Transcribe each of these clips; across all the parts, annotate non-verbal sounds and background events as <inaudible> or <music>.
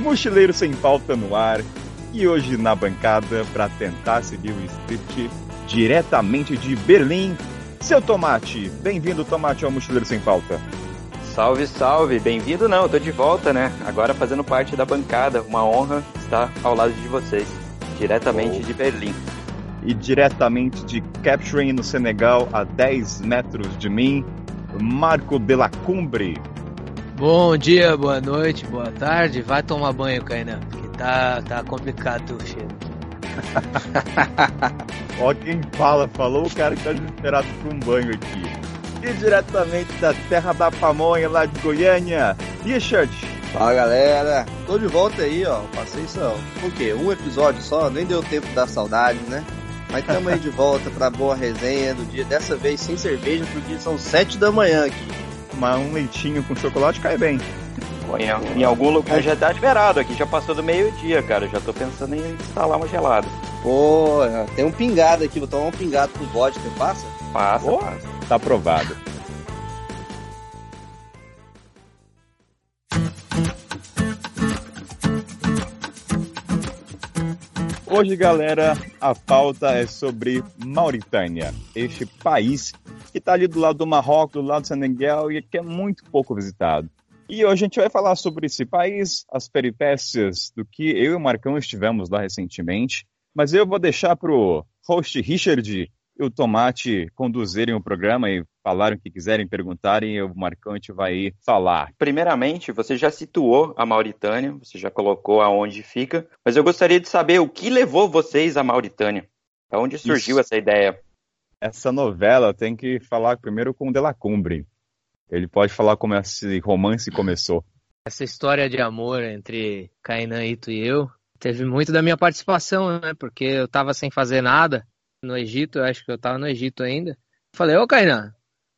Mochileiro Sem Pauta no ar e hoje na bancada para tentar seguir o script diretamente de Berlim. Seu Tomate, bem-vindo Tomate ao Mochileiro Sem Pauta. Salve, salve, bem-vindo não, tô de volta, né? Agora fazendo parte da bancada, uma honra estar ao lado de vocês, diretamente oh. de Berlim. E diretamente de Capturing no Senegal, a 10 metros de mim, Marco de la Cumbre. Bom dia, boa noite, boa tarde. Vai tomar banho, Kainan, porque tá, tá complicado o cheiro. <laughs> Ó quem fala, falou o cara que tá desesperado por um banho aqui. E diretamente da terra da pamonha, lá de Goiânia, Richard. Fala galera, tô de volta aí, ó. Passei só, o quê? Um episódio só, nem deu tempo da saudade, né? Mas estamos aí de volta pra boa resenha do dia, dessa vez sem cerveja, porque são sete da manhã aqui mas um leitinho com chocolate cai bem. Em, em algum lugar já tá liberado aqui, já passou do meio-dia, cara. Já tô pensando em instalar uma gelada. Pô, tem um pingado aqui, vou tomar um pingado com vodka, passa? Passa, oh, passa. Tá aprovado. Hoje, galera, a pauta é sobre Mauritânia, este país que está ali do lado do Marrocos, do lado do Senegal e que é muito pouco visitado. E hoje a gente vai falar sobre esse país, as peripécias do que eu e o Marcão estivemos lá recentemente. Mas eu vou deixar para o host Richard e o Tomate conduzirem o programa e falarem o que quiserem, perguntarem, e o Marcão a gente vai falar. Primeiramente, você já situou a Mauritânia, você já colocou aonde fica, mas eu gostaria de saber o que levou vocês à Mauritânia. Aonde surgiu Isso. essa ideia? essa novela tem que falar primeiro com o Delacumbre. Ele pode falar como esse romance começou. Essa história de amor entre Kainan Ito e eu teve muito da minha participação, né? Porque eu tava sem fazer nada no Egito, eu acho que eu tava no Egito ainda. Falei, ô Kainan,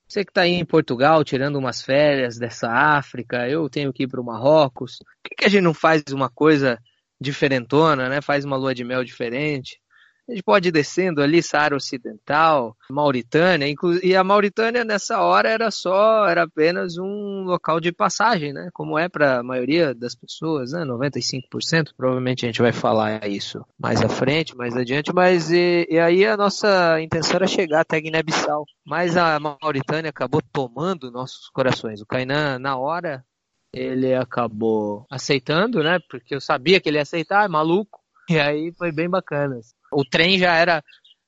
você que tá aí em Portugal tirando umas férias dessa África, eu tenho que ir pro Marrocos. Por que, que a gente não faz uma coisa diferentona, né? Faz uma lua de mel diferente? A gente pode ir descendo ali, Saara Ocidental, Mauritânia, e a Mauritânia nessa hora era só, era apenas um local de passagem, né? Como é para a maioria das pessoas, né? 95%, provavelmente a gente vai falar isso mais à frente, mais adiante, mas e, e aí a nossa intenção era chegar até Guiné-Bissau. Mas a Mauritânia acabou tomando nossos corações. O Kainan, na hora, ele acabou aceitando, né? Porque eu sabia que ele ia aceitar, é maluco. E aí foi bem bacana. O trem já era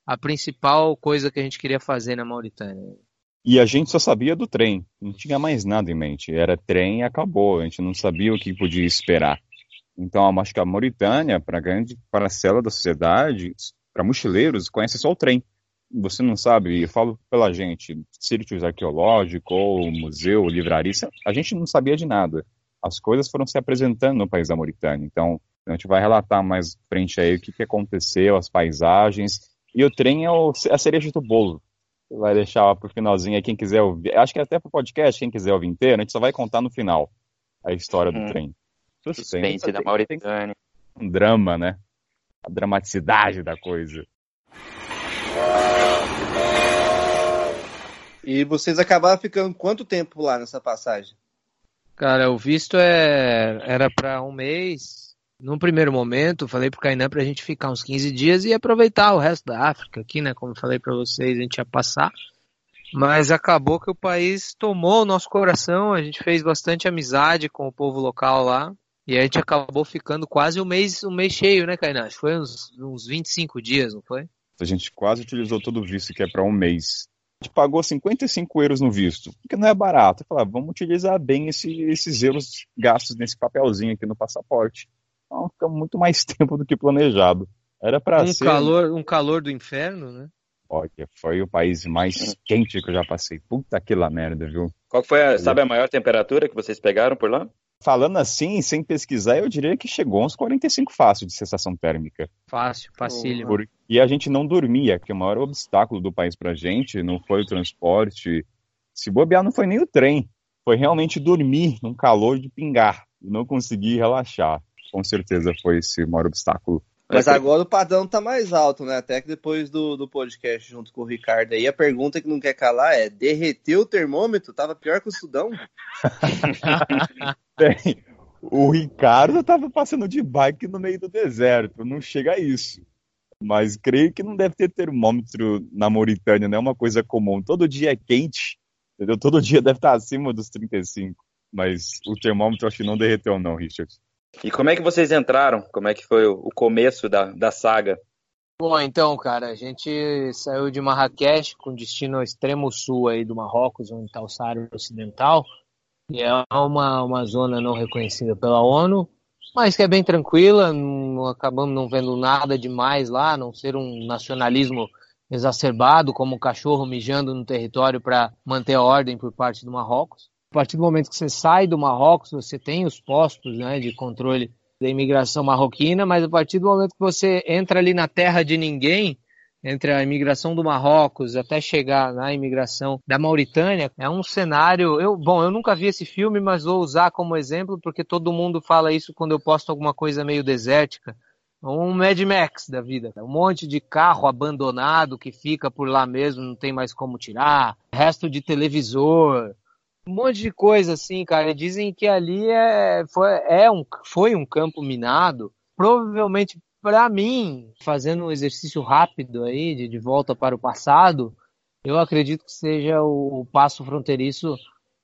a principal coisa que a gente queria fazer na Mauritânia. E a gente só sabia do trem, não tinha mais nada em mente. Era trem e acabou, a gente não sabia o que podia esperar. Então, acho que a Mauritânia, para grande parcela da sociedade, para mochileiros, conhece só o trem. Você não sabe, eu falo pela gente, sítios arqueológicos, ou museu, livraria, a gente não sabia de nada. As coisas foram se apresentando no país da Mauritânia. Então, a gente vai relatar mais frente aí o que, que aconteceu, as paisagens. E o trem é o, a cereja do bolo. Você vai deixar lá pro finalzinho aí, quem quiser ouvir. Acho que até pro podcast, quem quiser ouvir inteiro, a gente só vai contar no final a história do hum. trem. Suspense da Mauritânia. Um drama, né? A dramaticidade da coisa. E vocês acabaram ficando quanto tempo lá nessa passagem? Cara, o visto é... era para um mês, num primeiro momento, falei pro Kainan pra gente ficar uns 15 dias e aproveitar o resto da África aqui, né? Como falei para vocês, a gente ia passar. Mas acabou que o país tomou o nosso coração, a gente fez bastante amizade com o povo local lá. E a gente acabou ficando quase um mês, um mês cheio, né, Kainan? Foi uns, uns 25 dias, não foi? A gente quase utilizou todo o visto que é para um mês. A gente pagou 55 euros no visto, porque não é barato. Eu falei, ah, vamos utilizar bem esse, esses euros gastos nesse papelzinho aqui no passaporte. Então fica muito mais <laughs> tempo do que planejado. Era para um ser. Calor, um calor do inferno, né? Olha, foi o país mais quente que eu já passei. Puta que lá merda, viu? Qual foi a, sabe a maior temperatura que vocês pegaram por lá? Falando assim, sem pesquisar, eu diria que chegou uns 45 fácil de sensação térmica. Fácil, facílimo. Por... E a gente não dormia, que o maior obstáculo do país pra gente não foi o transporte. Se bobear, não foi nem o trem. Foi realmente dormir num calor de pingar. E não conseguir relaxar com certeza foi esse maior obstáculo. Mas agora o padrão tá mais alto, né? Até que depois do, do podcast junto com o Ricardo aí, a pergunta que não quer calar é: derreteu o termômetro? Tava pior que o Sudão? <laughs> Bem, o Ricardo estava passando de bike no meio do deserto, não chega a isso. Mas creio que não deve ter termômetro na Mauritânia, não é uma coisa comum. Todo dia é quente, entendeu? Todo dia deve estar acima dos 35. Mas o termômetro acho que não derreteu, não, Richard. E como é que vocês entraram? Como é que foi o começo da, da saga? Bom, então, cara, a gente saiu de Marrakech com destino ao extremo sul aí do Marrocos, onde está o Saara Ocidental. E é uma, uma zona não reconhecida pela ONU, mas que é bem tranquila, não, acabamos não vendo nada demais lá, a não ser um nacionalismo exacerbado, como um cachorro mijando no território para manter a ordem por parte do Marrocos. Partir do momento que você sai do Marrocos, você tem os postos né, de controle da imigração marroquina, mas a partir do momento que você entra ali na terra de ninguém, entre a imigração do Marrocos até chegar na imigração da Mauritânia, é um cenário. Eu, bom, eu nunca vi esse filme, mas vou usar como exemplo porque todo mundo fala isso quando eu posto alguma coisa meio desértica. Um Mad Max da vida, um monte de carro abandonado que fica por lá mesmo, não tem mais como tirar, resto de televisor, um monte de coisa assim, cara. Dizem que ali é, foi, é um, foi um campo minado, provavelmente para mim, fazendo um exercício rápido aí, de, de volta para o passado, eu acredito que seja o, o passo fronteiriço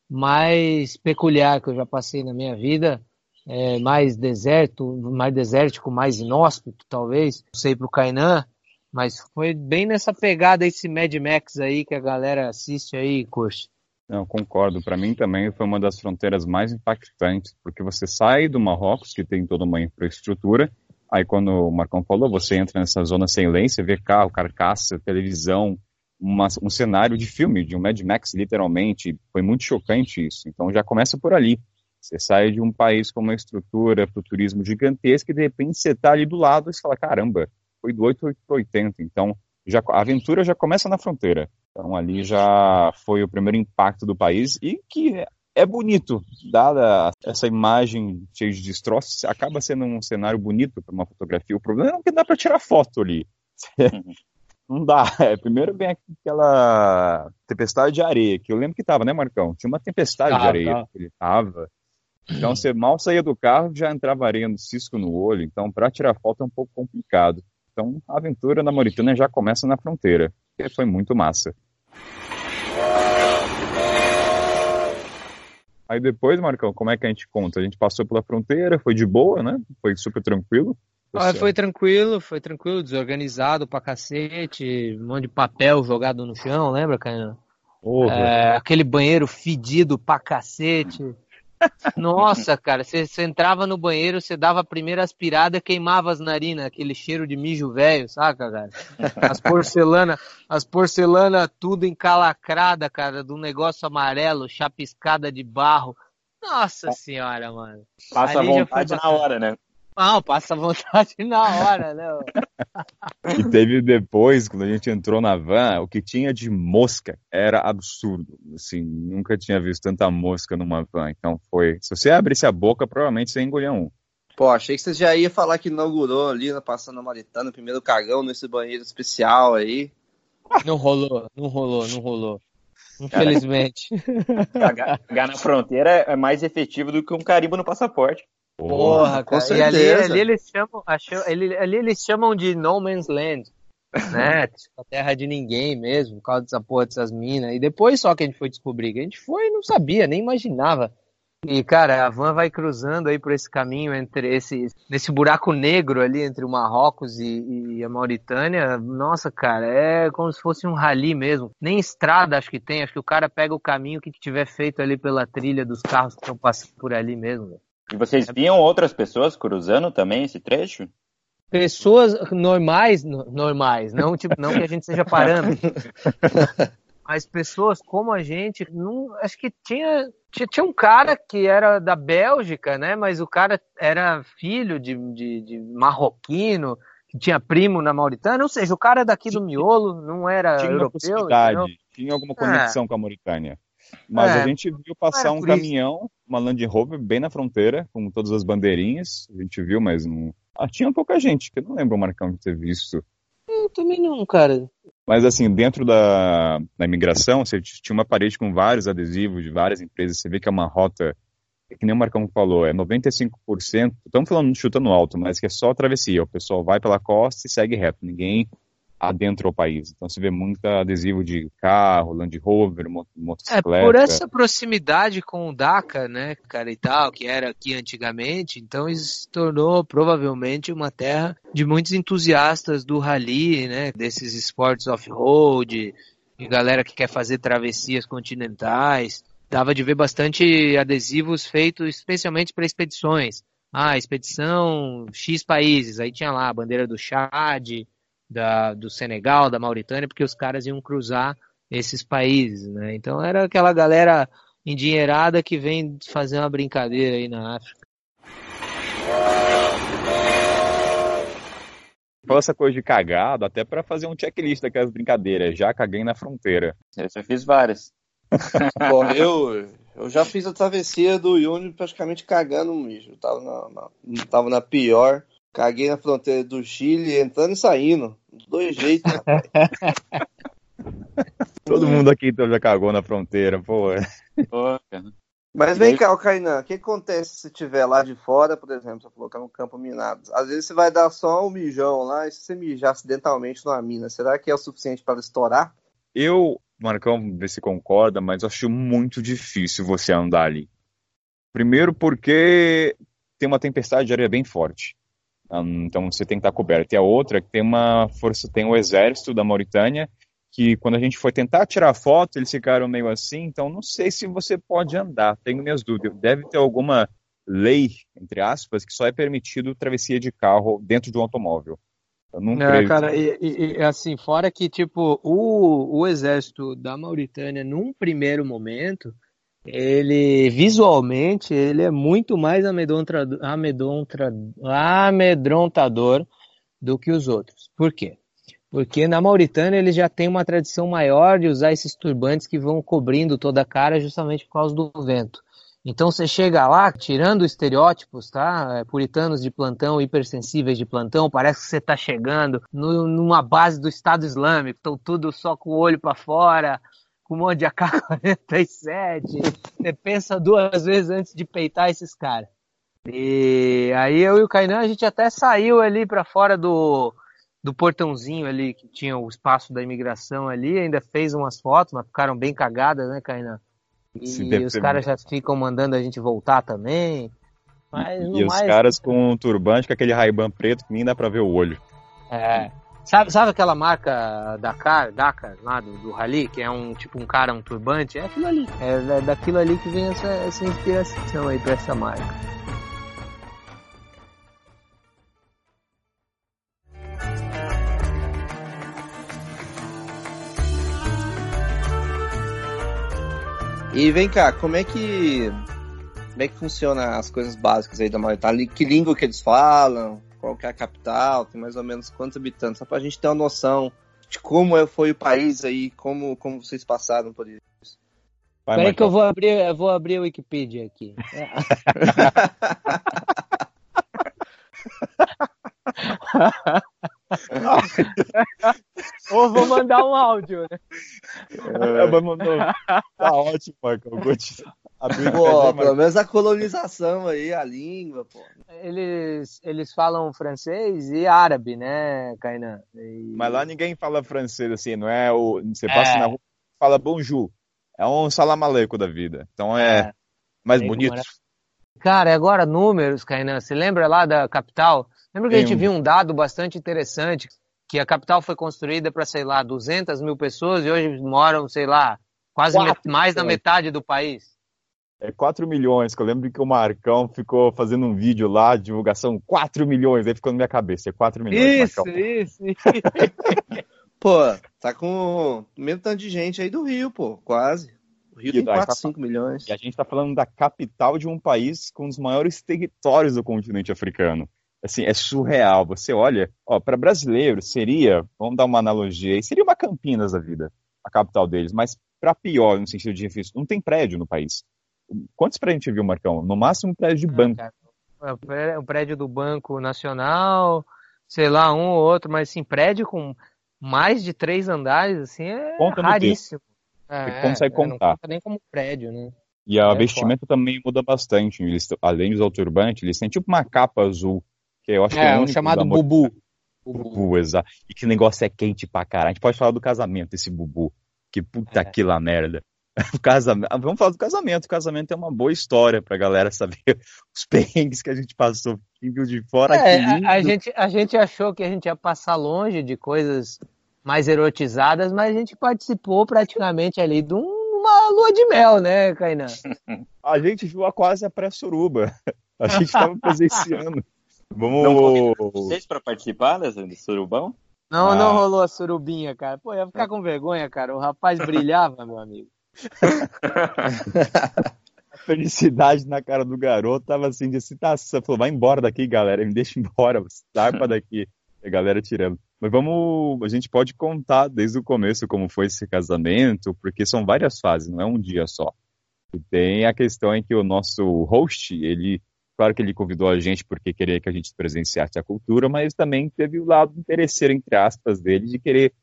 mais peculiar que eu já passei na minha vida, é, mais deserto, mais desértico, mais inóspito, talvez, não sei para o Kainan, mas foi bem nessa pegada esse Mad Max aí que a galera assiste aí e curte. Não, concordo. Para mim também foi uma das fronteiras mais impactantes, porque você sai do Marrocos, que tem toda uma infraestrutura, Aí quando o Marcão falou, você entra nessa zona sem lei, você vê carro, carcaça, televisão, uma, um cenário de filme, de um Mad Max, literalmente. Foi muito chocante isso. Então já começa por ali. Você sai de um país com uma estrutura para o turismo gigantesca e de repente você está ali do lado e você fala, caramba, foi do 8 para 80. Então já, a aventura já começa na fronteira. Então ali já foi o primeiro impacto do país e que é bonito, dada essa imagem cheia de destroços, acaba sendo um cenário bonito para uma fotografia. O problema é que dá para tirar foto ali. <laughs> Não dá. É, primeiro vem aquela tempestade de areia, que eu lembro que tava, né, Marcão? Tinha uma tempestade de areia tá. que ele tava. Então você mal saía do carro, já entrava areia no cisco no olho. Então, para tirar foto é um pouco complicado. Então, a aventura na Mauritânia já começa na fronteira, que foi muito massa. Aí depois, Marcão, como é que a gente conta? A gente passou pela fronteira, foi de boa, né? Foi super tranquilo. Ah, foi tranquilo, foi tranquilo, desorganizado pra cacete, um monte de papel jogado no chão, lembra, Caio? é, aquele banheiro fedido pra cacete. Nossa, cara, você, você, entrava no banheiro, você dava a primeira aspirada, queimava as narinas, aquele cheiro de mijo velho, saca, cara? As porcelana, as porcelana tudo encalacrada, cara, do negócio amarelo, chapiscada de barro. Nossa senhora, mano. Passa a vontade na hora, né? Não, passa vontade na hora, né? e teve depois, quando a gente entrou na van, o que tinha de mosca era absurdo. Assim, nunca tinha visto tanta mosca numa van. Então foi. Se você abrisse a boca, provavelmente você engolia um. Pô, achei que você já ia falar que inaugurou ali, passando a Maritana, o primeiro cagão nesse banheiro especial aí. Não rolou, não rolou, não rolou. Infelizmente. Cagar, cagar na fronteira é mais efetivo do que um carimbo no passaporte. Porra, cara. Com e ali, ali, eles chamam, ali, ali eles chamam de No Man's Land, <laughs> né? a terra de ninguém mesmo, por causa dessa porra dessas minas. E depois só que a gente foi descobrir, que a gente foi e não sabia, nem imaginava. E, cara, a van vai cruzando aí por esse caminho entre esse, nesse buraco negro ali entre o Marrocos e, e, a Mauritânia. Nossa, cara, é como se fosse um rally mesmo. Nem estrada acho que tem, acho que o cara pega o caminho que tiver feito ali pela trilha dos carros que estão passando por ali mesmo. E vocês viam outras pessoas cruzando também esse trecho? Pessoas normais, normais, não tipo, não que a gente seja parando. <laughs> mas pessoas como a gente, não, acho que tinha, tinha, tinha, um cara que era da Bélgica, né? Mas o cara era filho de, de, de marroquino, que tinha primo na Mauritânia, ou seja, o cara daqui do miolo não era tinha europeu. Tinha alguma conexão é. com a Mauritânia. Mas é, a gente viu passar um caminhão, uma Land Rover, bem na fronteira, com todas as bandeirinhas. A gente viu, mas não. Ah, tinha pouca gente, que eu não lembro o Marcão de ter visto. Eu também não, cara. Mas assim, dentro da, da imigração, você tinha uma parede com vários adesivos de várias empresas. Você vê que é uma rota que nem o Marcão falou, é 95%, estamos falando chutando alto, mas que é só travessia. O pessoal vai pela costa e segue reto. Ninguém adentra o país. Então você vê muito adesivo de carro, Land Rover, motocicleta. É, por essa proximidade com o Dakar, né, cara, e tal, que era aqui antigamente, então isso se tornou provavelmente uma terra de muitos entusiastas do rally, né, desses esportes off-road, e galera que quer fazer travessias continentais. Dava de ver bastante adesivos feitos especialmente para expedições. Ah, expedição X países, aí tinha lá a bandeira do Chad, da, do Senegal, da Mauritânia, porque os caras iam cruzar esses países, né? Então era aquela galera endinheirada que vem fazer uma brincadeira aí na África. Fala essa coisa de cagado, até para fazer um checklist daquelas brincadeiras. Já caguei na fronteira. Eu já fiz várias. <laughs> Bom, eu, eu já fiz a travessia do Yuni praticamente cagando mijo. Eu tava na, na, tava na pior. Caguei na fronteira do Chile, entrando e saindo. Dos dois jeitos, rapaz. <laughs> Todo mundo aqui então já cagou na fronteira, pô. Pô, Mas vem cá, Kainan, o que acontece se tiver lá de fora, por exemplo, você que é um campo minado? Às vezes você vai dar só um mijão lá, e se você mijar acidentalmente numa mina, será que é o suficiente para estourar? Eu, Marcão, vê se concorda, mas eu acho muito difícil você andar ali. Primeiro porque tem uma tempestade de areia bem forte. Então você tem que estar coberto. E a outra que tem uma força, tem o exército da Mauritânia, que quando a gente foi tentar tirar foto, eles ficaram meio assim, então não sei se você pode andar, tenho minhas dúvidas. Deve ter alguma lei, entre aspas, que só é permitido travessia de carro dentro de um automóvel. Eu não é, creio. Cara, e, e, assim, fora que, tipo, o, o exército da Mauritânia, num primeiro momento, ele visualmente ele é muito mais amedrontador, do que os outros. Por quê? Porque na Mauritânia eles já têm uma tradição maior de usar esses turbantes que vão cobrindo toda a cara justamente por causa do vento. Então você chega lá, tirando estereótipos, tá? É, puritanos de plantão, hipersensíveis de plantão, parece que você está chegando no, numa base do Estado Islâmico, estão tudo só com o olho para fora, com um monte de AK-47. Você pensa duas vezes antes de peitar esses caras. E aí eu e o Kainan, a gente até saiu ali para fora do, do portãozinho ali, que tinha o espaço da imigração ali, ainda fez umas fotos, mas ficaram bem cagadas, né, Kainan? E os caras já ficam mandando a gente voltar também. Mas e os mais... caras com um turbante, com aquele Ray-Ban preto que nem dá pra ver o olho. É. Sabe, sabe aquela marca Dakar, Dakar lá do, do Rally, que é um tipo um cara, um turbante? É aquilo ali. É, é daquilo ali que vem essa, essa inspiração aí pra essa marca. E vem cá, como é que como é que funciona as coisas básicas aí da Mauritânia? Que língua que eles falam? Qual que é a capital, tem mais ou menos quantos habitantes, só pra gente ter uma noção de como é, foi o país aí, como, como vocês passaram por isso. Peraí que eu vou abrir, eu vou abrir a Wikipedia aqui. <laughs> Ou vou mandar um áudio, né? É, tá ótimo, Marco. Eu <laughs> Pô, pelo menos a colonização aí, a língua, pô. Eles, eles falam francês e árabe, né, Kainan? E... Mas lá ninguém fala francês, assim, não é o... Você passa é. na rua fala bonjour. É um salamaleco da vida. Então é, é. mais bonito. Cara, agora números, Kainan. Você lembra lá da capital? Lembra que Tem a gente viu um dado bastante interessante? Que a capital foi construída para, sei lá, 200 mil pessoas e hoje moram, sei lá, quase mais da metade do país é 4 milhões, que eu lembro que o Marcão ficou fazendo um vídeo lá, divulgação, 4 milhões, aí ficou na minha cabeça, é 4 milhões. Isso, isso, isso. <laughs> pô, tá com o mesmo tanto de gente aí do Rio, pô, quase. O Rio e tem 4, tá, 5 milhões. E a gente tá falando da capital de um país com os maiores territórios do continente africano. Assim, é surreal. Você olha, ó, para brasileiro seria, vamos dar uma analogia aí, seria uma Campinas da vida, a capital deles, mas para pior no sentido de difícil, não tem prédio no país. Quantos prédios a gente viu, Marcão? No máximo um prédio de banco. É, o prédio do Banco Nacional, sei lá, um ou outro, mas assim, prédio com mais de três andares, assim, é Conta raríssimo. É, Você consegue é, contar. Não conta nem como prédio, né? E a É vestimenta também muda bastante. Eles, além o turbante, eles têm tipo uma capa azul, que eu acho que é É, um chamado Mauritânia. Bubu. Bubu, exato. E que negócio é quente pra caralho. A gente pode falar do casamento, esse Bubu. Que puta É. que lá merda. <laughs> O casamento. ah, Vamos falar do casamento. O casamento é uma boa história pra galera saber <laughs> os perrengues que a gente passou. Quem viu de fora, É, a, a gente, a gente achou que a gente ia passar longe de coisas mais erotizadas, mas a gente participou praticamente ali de um- uma lua de mel, né, Kainan? <laughs> A gente viu a quase a pré-suruba. A gente estava presenciando. Não Vamos. Vocês para participar dessa, desse surubão? Não, Ah. não rolou a surubinha, cara. Pô, ia ficar com vergonha, cara. O rapaz brilhava, meu amigo. <laughs> Felicidade na cara do garoto tava assim de excitação. Falou, vai embora daqui, galera. Me deixa embora. <laughs> Zarpa daqui. E a galera tirando. Mas vamos. A gente pode contar desde o começo como foi esse casamento, porque são várias fases, não é um dia só. E tem a questão em que o nosso host, ele. Claro que ele convidou a gente porque queria que a gente presenciasse a cultura, mas também teve o lado interesseiro, entre aspas, dele, de querer.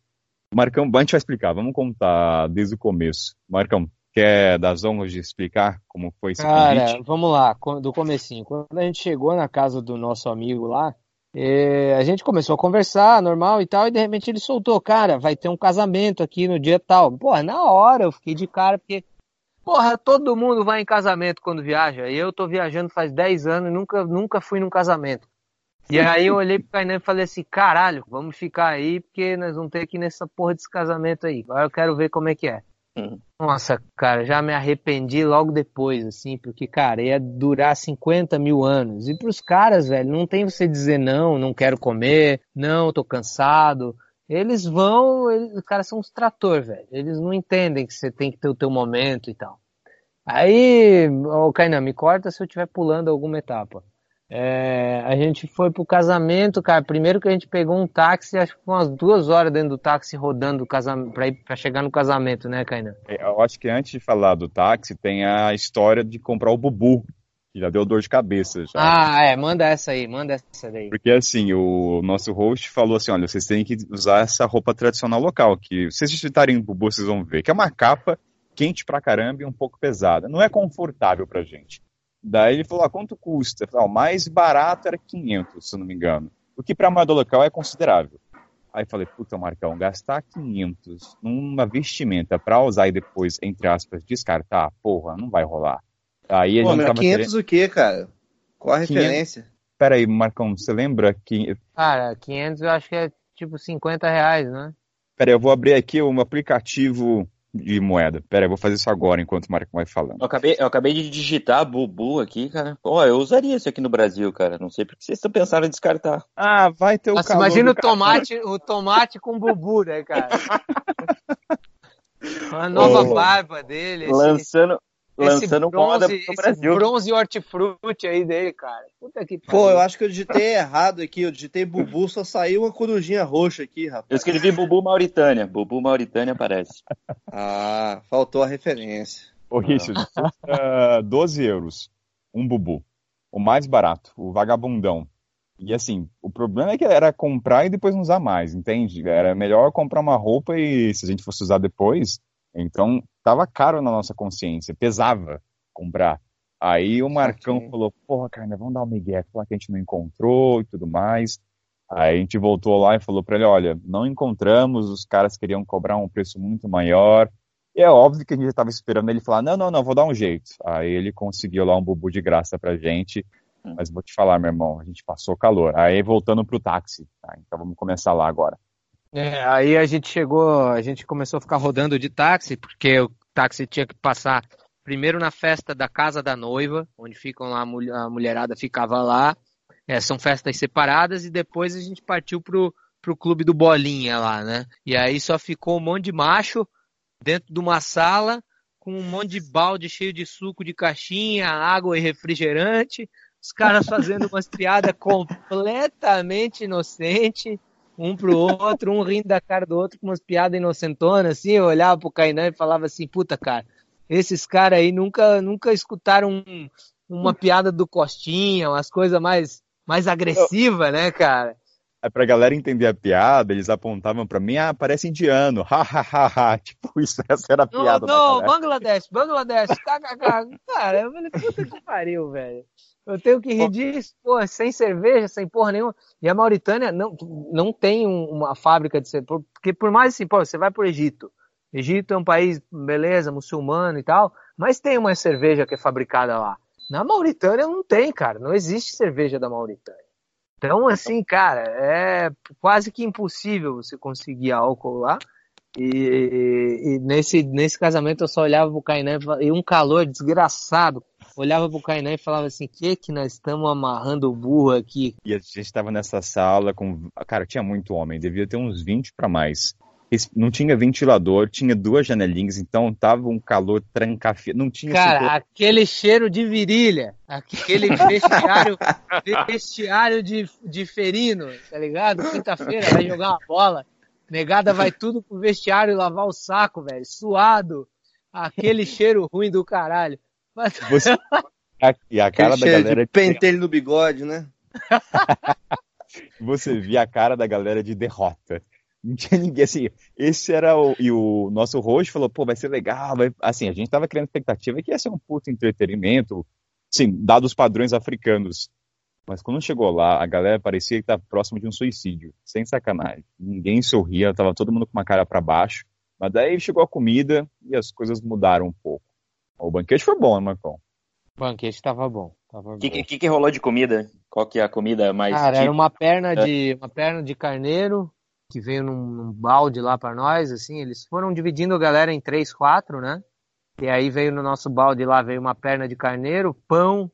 Marcão, a gente vai explicar, vamos contar desde o começo. Marcão, quer dar as honras de explicar como foi esse Cara, convite? vamos lá, do comecinho. Quando a gente chegou na casa do nosso amigo lá, eh, a gente começou a conversar, normal e tal, e de repente ele soltou, cara, vai ter um casamento aqui no dia tal. Porra, na hora eu fiquei de cara, porque, porra, todo mundo vai em casamento quando viaja. E eu tô viajando faz 10 anos e nunca, nunca fui num casamento. E aí eu olhei pro Kainan e falei assim, caralho, vamos ficar aí, porque nós vamos ter que ir nessa porra desse casamento aí. Agora eu quero ver como é que é. Nossa, cara, já me arrependi logo depois, assim, porque, cara, ia durar 50 mil anos. E pros caras, velho, não tem você dizer não, não quero comer, não, tô cansado. Eles vão, eles, os caras são uns trator, velho. Eles não entendem que você tem que ter o teu momento e tal. Aí, ô Kainan, me corta se eu estiver pulando alguma etapa. É, a gente foi pro casamento, cara. Primeiro que a gente pegou um táxi, acho que foi umas duas horas dentro do táxi rodando o casamento, pra, ir, pra chegar no casamento, né, Kainan? Eu acho que antes de falar do táxi, tem a história de comprar o Bubu, que já deu dor de cabeça já. Ah, é, manda essa aí, manda essa daí. Porque assim, o nosso host falou assim, olha, vocês têm que usar essa roupa tradicional local, que se vocês visitarem o Bubu, vocês vão ver, que é uma capa quente pra caramba e um pouco pesada. Não é confortável pra gente. Daí ele falou, ah, quanto custa? Falei, ah, o mais barato era 500, se eu não me engano. O que pra moeda local é considerável. Aí falei, puta, Marcão, gastar 500 numa vestimenta pra usar e depois, entre aspas, descartar, porra, não vai rolar. Aí a Pô, gente tava 500 o quê, cara? Qual a 500? referência? Pera aí, Marcão, você lembra que Cara, 500 eu acho que é tipo 50 reais, né? Pera aí, eu vou abrir aqui um aplicativo de moeda. Pera aí, eu vou fazer isso agora enquanto o Marco vai falando. Eu acabei, eu acabei de digitar Bubu aqui, cara. Pô, eu usaria isso aqui no Brasil, cara. Não sei porque vocês estão pensando em descartar. Ah, vai ter o Nossa, calor imagina o tomate, o tomate com bubu, né, cara? <laughs> A nova Ô, barba dele, esse, lançando lançando moda bronze, pro esse Brasil. bronze hortifruti aí dele, cara. Puta que Pô, eu acho que eu digitei errado aqui. Eu digitei Bubu, só saiu uma corujinha roxa aqui, Eu rapaz. escrevi Bubu Mauritânia. Bubu Mauritânia aparece. Ah, faltou a referência. Ô, Richard, custa 12 euros. Um bubu. O mais barato, o vagabundão. E assim, o problema é que era comprar e depois não usar mais, entende? Era melhor comprar uma roupa e se a gente fosse usar depois, então tava caro na nossa consciência, pesava comprar. Aí o Marcão Saquei. falou, porra, cara, vamos dar um migué, falar que a gente não encontrou e tudo mais. Aí a gente voltou lá e falou pra ele, olha, não encontramos, os caras queriam cobrar um preço muito maior. E é óbvio que a gente já estava esperando ele falar, não, não, não, vou dar um jeito. Aí ele conseguiu lá um bubu de graça pra gente. Mas vou te falar, meu irmão, a gente passou calor. Aí voltando pro táxi. Tá? Então vamos começar lá agora. É, aí a gente chegou, a gente começou a ficar rodando de táxi, porque o táxi tinha que passar primeiro na festa da casa da noiva, onde ficam lá, a mul- a mulherada ficava lá. É, são festas separadas e depois a gente partiu pro, pro clube do Bolinha lá, né? E aí só ficou um monte de macho dentro de uma sala com um monte de balde cheio de suco de caixinha, água e refrigerante. Os caras fazendo umas piadas <laughs> completamente inocentes um pro outro, um rindo da cara do outro com umas piadas inocentonas, assim, eu olhava pro Kainan e falava assim, puta, cara, esses caras aí nunca, nunca escutaram um- uma piada do Costinha, umas coisas mais, mais agressivas, né, cara? é pra galera entender a piada, eles apontavam pra mim, ah, parece indiano, ha, ha, ha, ha. <laughs> Tipo, isso, essa era a Não, piada. da não, galera. Bangladesh, Bangladesh, kkk. Cara, eu falei, puta que pariu, velho. Eu tenho que rir disso, sem cerveja, sem porra nenhuma. E a Mauritânia não, não tem um- uma fábrica de cerveja, porque por mais assim, pô, você vai pro Egito. Egito é um país, beleza, muçulmano e tal, mas tem uma cerveja que é fabricada lá. Na Mauritânia não tem, cara, não existe cerveja da Mauritânia. Então, assim, cara, é quase que impossível você conseguir álcool lá. E, e- nesse, nesse casamento eu só olhava pro Kainan e e um calor desgraçado. Olhava pro Kainan e falava assim, que que nós estamos amarrando o burro aqui? E a gente tava nessa sala com. Cara, tinha muito homem, devia ter uns 20 pra mais. Não tinha ventilador, tinha duas janelinhas, então tava um calor trancafiado. Não tinha Cara, aquele cheiro de virilha, aquele <laughs> vestiário, vestiário de, de ferino, tá ligado? Quinta-feira vai jogar uma bola, negada vai tudo pro vestiário lavar o saco, velho, suado, aquele cheiro ruim do caralho. Mas- Você... a- E a cara Aquele da galera. de pentelho no bigode, né? <laughs> Você via a cara da galera de derrota. Não tinha ninguém assim. Esse era o. E o nosso host falou, pô, vai ser legal. Vai... Assim, a gente tava criando expectativa que ia ser um puto entretenimento, sim, dados os padrões africanos. Mas quando chegou lá, a galera parecia que tava próximo de um suicídio. Sem sacanagem. Ninguém sorria, tava todo mundo com uma cara para baixo. Mas daí chegou a comida e as coisas mudaram um pouco. O banquete foi bom, né, Marcão? O banquete tava bom, O que, que, que rolou de comida? Qual que é a comida mais Cara, era típica? uma perna de uma perna de carneiro que veio num, num balde lá pra nós, assim, eles foram dividindo a galera em três, quatro, né? E aí veio no nosso balde lá, veio uma perna de carneiro, pão,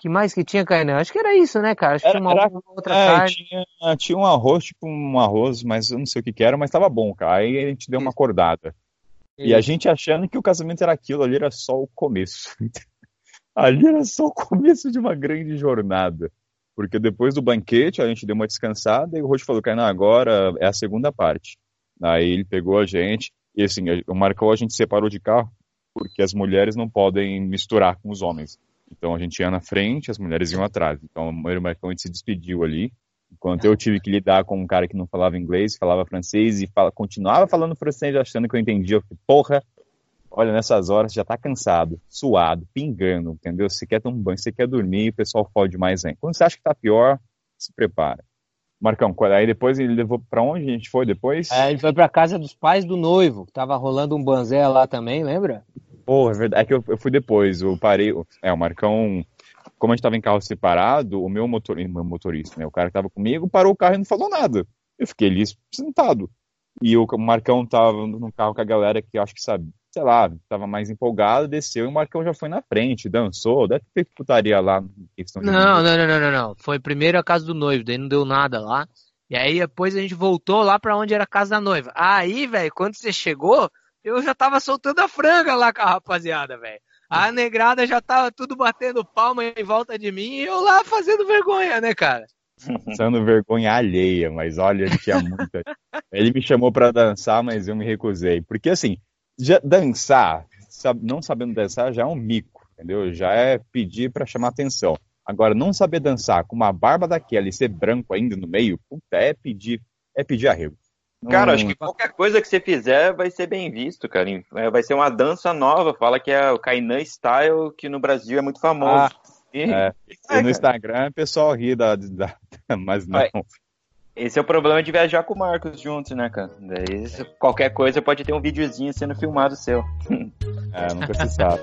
que mais que tinha carneiro? Acho que era isso, né, cara? Acho que Era- tinha uma era- outra É, carne. tinha, tinha um arroz, tipo um arroz, mas eu não sei o que que era, mas tava bom, cara. Aí a gente deu uma acordada. E a gente achando que o casamento era aquilo, ali era só o começo. <laughs> ali era só o começo de uma grande jornada. Porque depois do banquete a gente deu uma descansada e o Roxo falou, Kainan, agora é a segunda parte. Aí ele pegou a gente e assim, o Marcão a gente separou de carro porque as mulheres não podem misturar com os homens. Então a gente ia na frente, as mulheres iam atrás. Então o a gente se despediu ali. Enquanto eu tive que lidar com um cara que não falava inglês, falava francês e fala, continuava falando francês achando que eu entendia. Eu falei, porra, olha, nessas horas já tá cansado, suado, pingando, entendeu? Você quer tomar um banho, você quer dormir, o pessoal fode mais ainda. Quando você acha que tá pior, se prepara. Marcão, aí depois ele levou pra onde a gente foi depois? É, ele foi pra casa dos pais do noivo, que tava rolando um banzé lá também, lembra? Pô, é verdade. É que eu, eu fui depois. Eu parei. É, o Marcão. Como a gente tava em carro separado, o meu, motor, meu motorista, né? O cara que tava comigo, parou o carro e não falou nada. Eu fiquei ali sentado. E o Marcão tava no carro com a galera que acho que sabe, sei lá, tava mais empolgado, desceu e o Marcão já foi na frente, dançou, deve ter putaria lá. questão Não, não, não, não, não, não. Foi primeiro a casa do noivo, daí não deu nada lá. E aí depois a gente voltou lá pra onde era a casa da noiva. Aí, velho, quando você chegou, eu já tava soltando a franga lá com a rapaziada, velho. A negrada já tava tudo batendo palma em volta de mim e eu lá fazendo vergonha, né, cara? <laughs> Passando vergonha alheia, mas olha, tinha muita. <laughs> Ele me chamou pra dançar, mas eu me recusei. Porque assim, já dançar, não sabendo dançar já é um mico, entendeu? Já é pedir pra chamar atenção. Agora, não saber dançar com uma barba daquela e ser branco ainda no meio, puta, é pedir, é pedir arrego. Cara, acho que qualquer coisa que você fizer vai ser bem visto, cara. É, Vai ser uma dança nova. Fala que é o Kainan Style, que no Brasil é muito famoso. E- é, <laughs> E no Instagram o pessoal ri da, da- <laughs> mas não. Vai. Esse é o problema de viajar com o Marcos juntos, né, cara? Daí, qualquer coisa pode ter um videozinho sendo filmado seu. <laughs> É, nunca se sabe.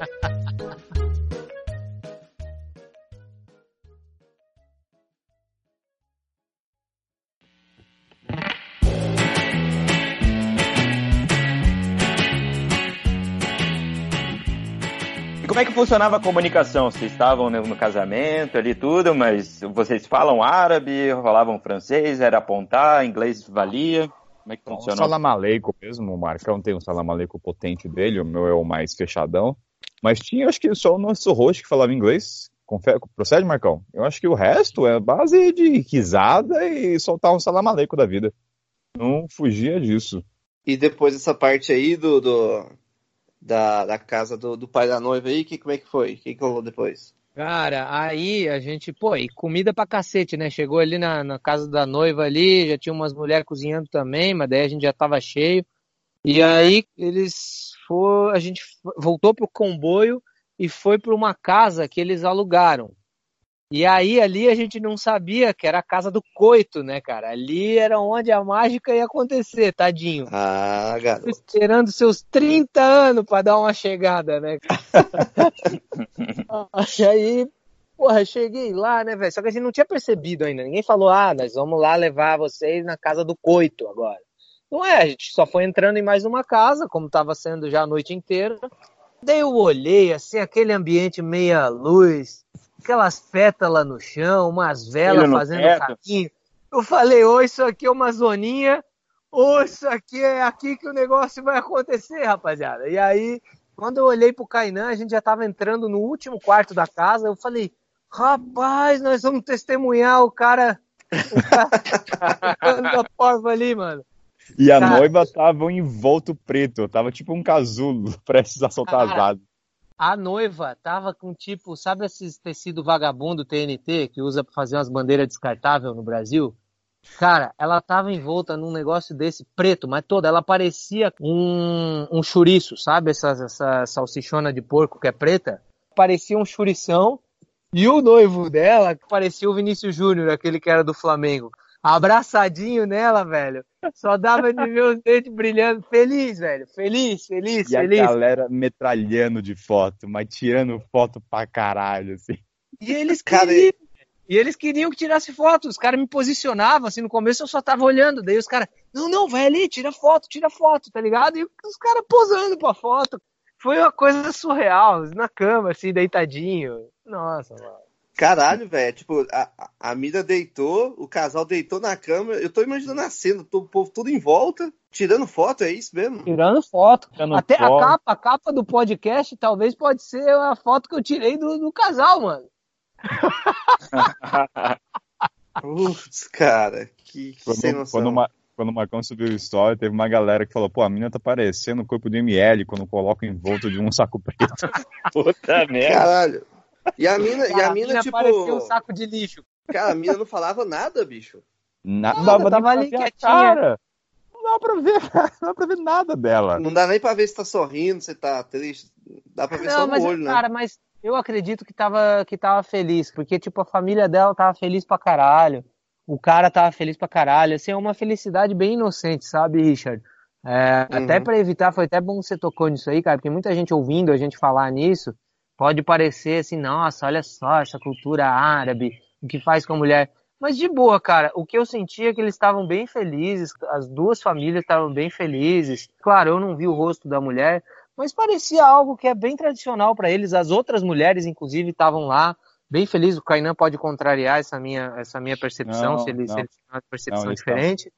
Como é que funcionava a comunicação? Vocês estavam no casamento ali tudo, mas vocês falam árabe, falavam francês, era apontar, inglês valia? Como é que O funcionou? salamaleico mesmo, o Marcão tem um salamaleico potente dele, o meu é o mais fechadão. Mas tinha, acho que só o nosso host que falava inglês. Confe- Procede, Marcão? Eu acho que o resto é base de risada e soltar um salamalaico da vida. Não fugia disso. E depois essa parte aí do, do- da, da casa do, do pai da noiva aí, que, como é que foi? O que, rolou depois? Cara, aí a gente, pô, e comida pra cacete, né? Chegou ali na, na casa da noiva ali, já tinha umas mulheres cozinhando também, mas daí a gente já tava cheio. E aí eles foram, a gente voltou pro comboio e foi para uma casa que eles alugaram. E aí ali a gente não sabia que era a casa do coito, né, cara? Ali era onde a mágica ia acontecer, tadinho. Ah, garoto. Esperando seus 30 anos para dar uma chegada, né? e <laughs> <laughs> aí, porra, cheguei lá, né, velho? Só que a gente não tinha percebido ainda. Ninguém falou, ah, nós vamos lá levar vocês na casa do coito agora. Não é, a gente só foi entrando em mais uma casa, como estava sendo já a noite inteira. Daí eu olhei, assim, aquele ambiente meia luz, aquelas pétalas no chão, umas velas fazendo teto. caminho. Eu falei, ou isso aqui é uma zoninha, ou isso aqui é aqui que o negócio vai acontecer, rapaziada. E aí, quando eu olhei pro Kainan, a gente já tava entrando no último quarto da casa, eu falei, rapaz, nós vamos testemunhar o cara, o cara da porva ali, mano. E a cara, noiva tava em volto preto, tava tipo um casulo <laughs> prestes a soltar cara, as A noiva tava com tipo, sabe esses tecido vagabundo TNT que usa para fazer umas bandeiras descartáveis no Brasil? Cara, ela tava envolta num negócio desse preto, mas toda, ela parecia um, um chouriço, sabe? Essa, essa salsichona de porco que é preta. Parecia um chourição. E o noivo dela parecia o Vinícius Júnior, aquele que era do Flamengo abraçadinho nela, velho. Só dava de ver os dentes brilhando. Feliz, velho. Feliz, feliz, e feliz. E a galera metralhando de foto, mas tirando foto pra caralho, assim. E eles queriam. E eles queriam que tirasse foto. Os caras me posicionavam, assim, no começo eu só tava olhando. Daí os caras, não, não, vai ali, tira foto, tira foto, tá ligado? E os caras posando pra foto. Foi uma coisa surreal, na cama, assim, deitadinho. Nossa, mano. Caralho, velho. Tipo, a, a Mira deitou, o casal deitou na cama. Eu tô imaginando a cena, o povo tudo em volta, tirando foto, é isso mesmo? Tirando foto. Tirando Até foto. a capa, a capa do podcast talvez pode ser a foto que eu tirei do, do casal, mano. Putz, cara, que, que quando, sem noção. Quando, uma, quando o Marcão subiu a história, teve uma galera que falou, pô, a mina tá parecendo o corpo do ML quando coloca em volta de um saco preto. <laughs> Puta merda. Caralho. E a mina, cara, e a mina, mina tipo. Parecia um saco de lixo. Cara, a mina não falava nada, bicho. Nada, nada tava ali quietinha. Cara. Não dá pra ver, cara. <laughs> Não dá pra ver nada dela. Não dá nem pra ver se tá sorrindo, se tá triste. Dá pra ver não, só mas, no olho, né? Cara, mas eu acredito que tava, que tava feliz, porque, tipo, a família dela tava feliz pra caralho. O cara tava feliz pra caralho. Assim, é uma felicidade bem inocente, sabe, Richard? É, uhum. Até para evitar, foi até bom que você tocou nisso aí, cara, porque muita gente ouvindo a gente falar nisso, Pode parecer assim, nossa, olha só essa cultura árabe, o que faz com a mulher. Mas de boa, cara, o que eu senti é que eles estavam bem felizes, as duas famílias estavam bem felizes. Claro, eu não vi o rosto da mulher, mas parecia algo que é bem tradicional para eles. As outras mulheres, inclusive, estavam lá, bem felizes. O Kainan pode contrariar essa minha, essa minha percepção, não, se ele, tem uma percepção não, diferente.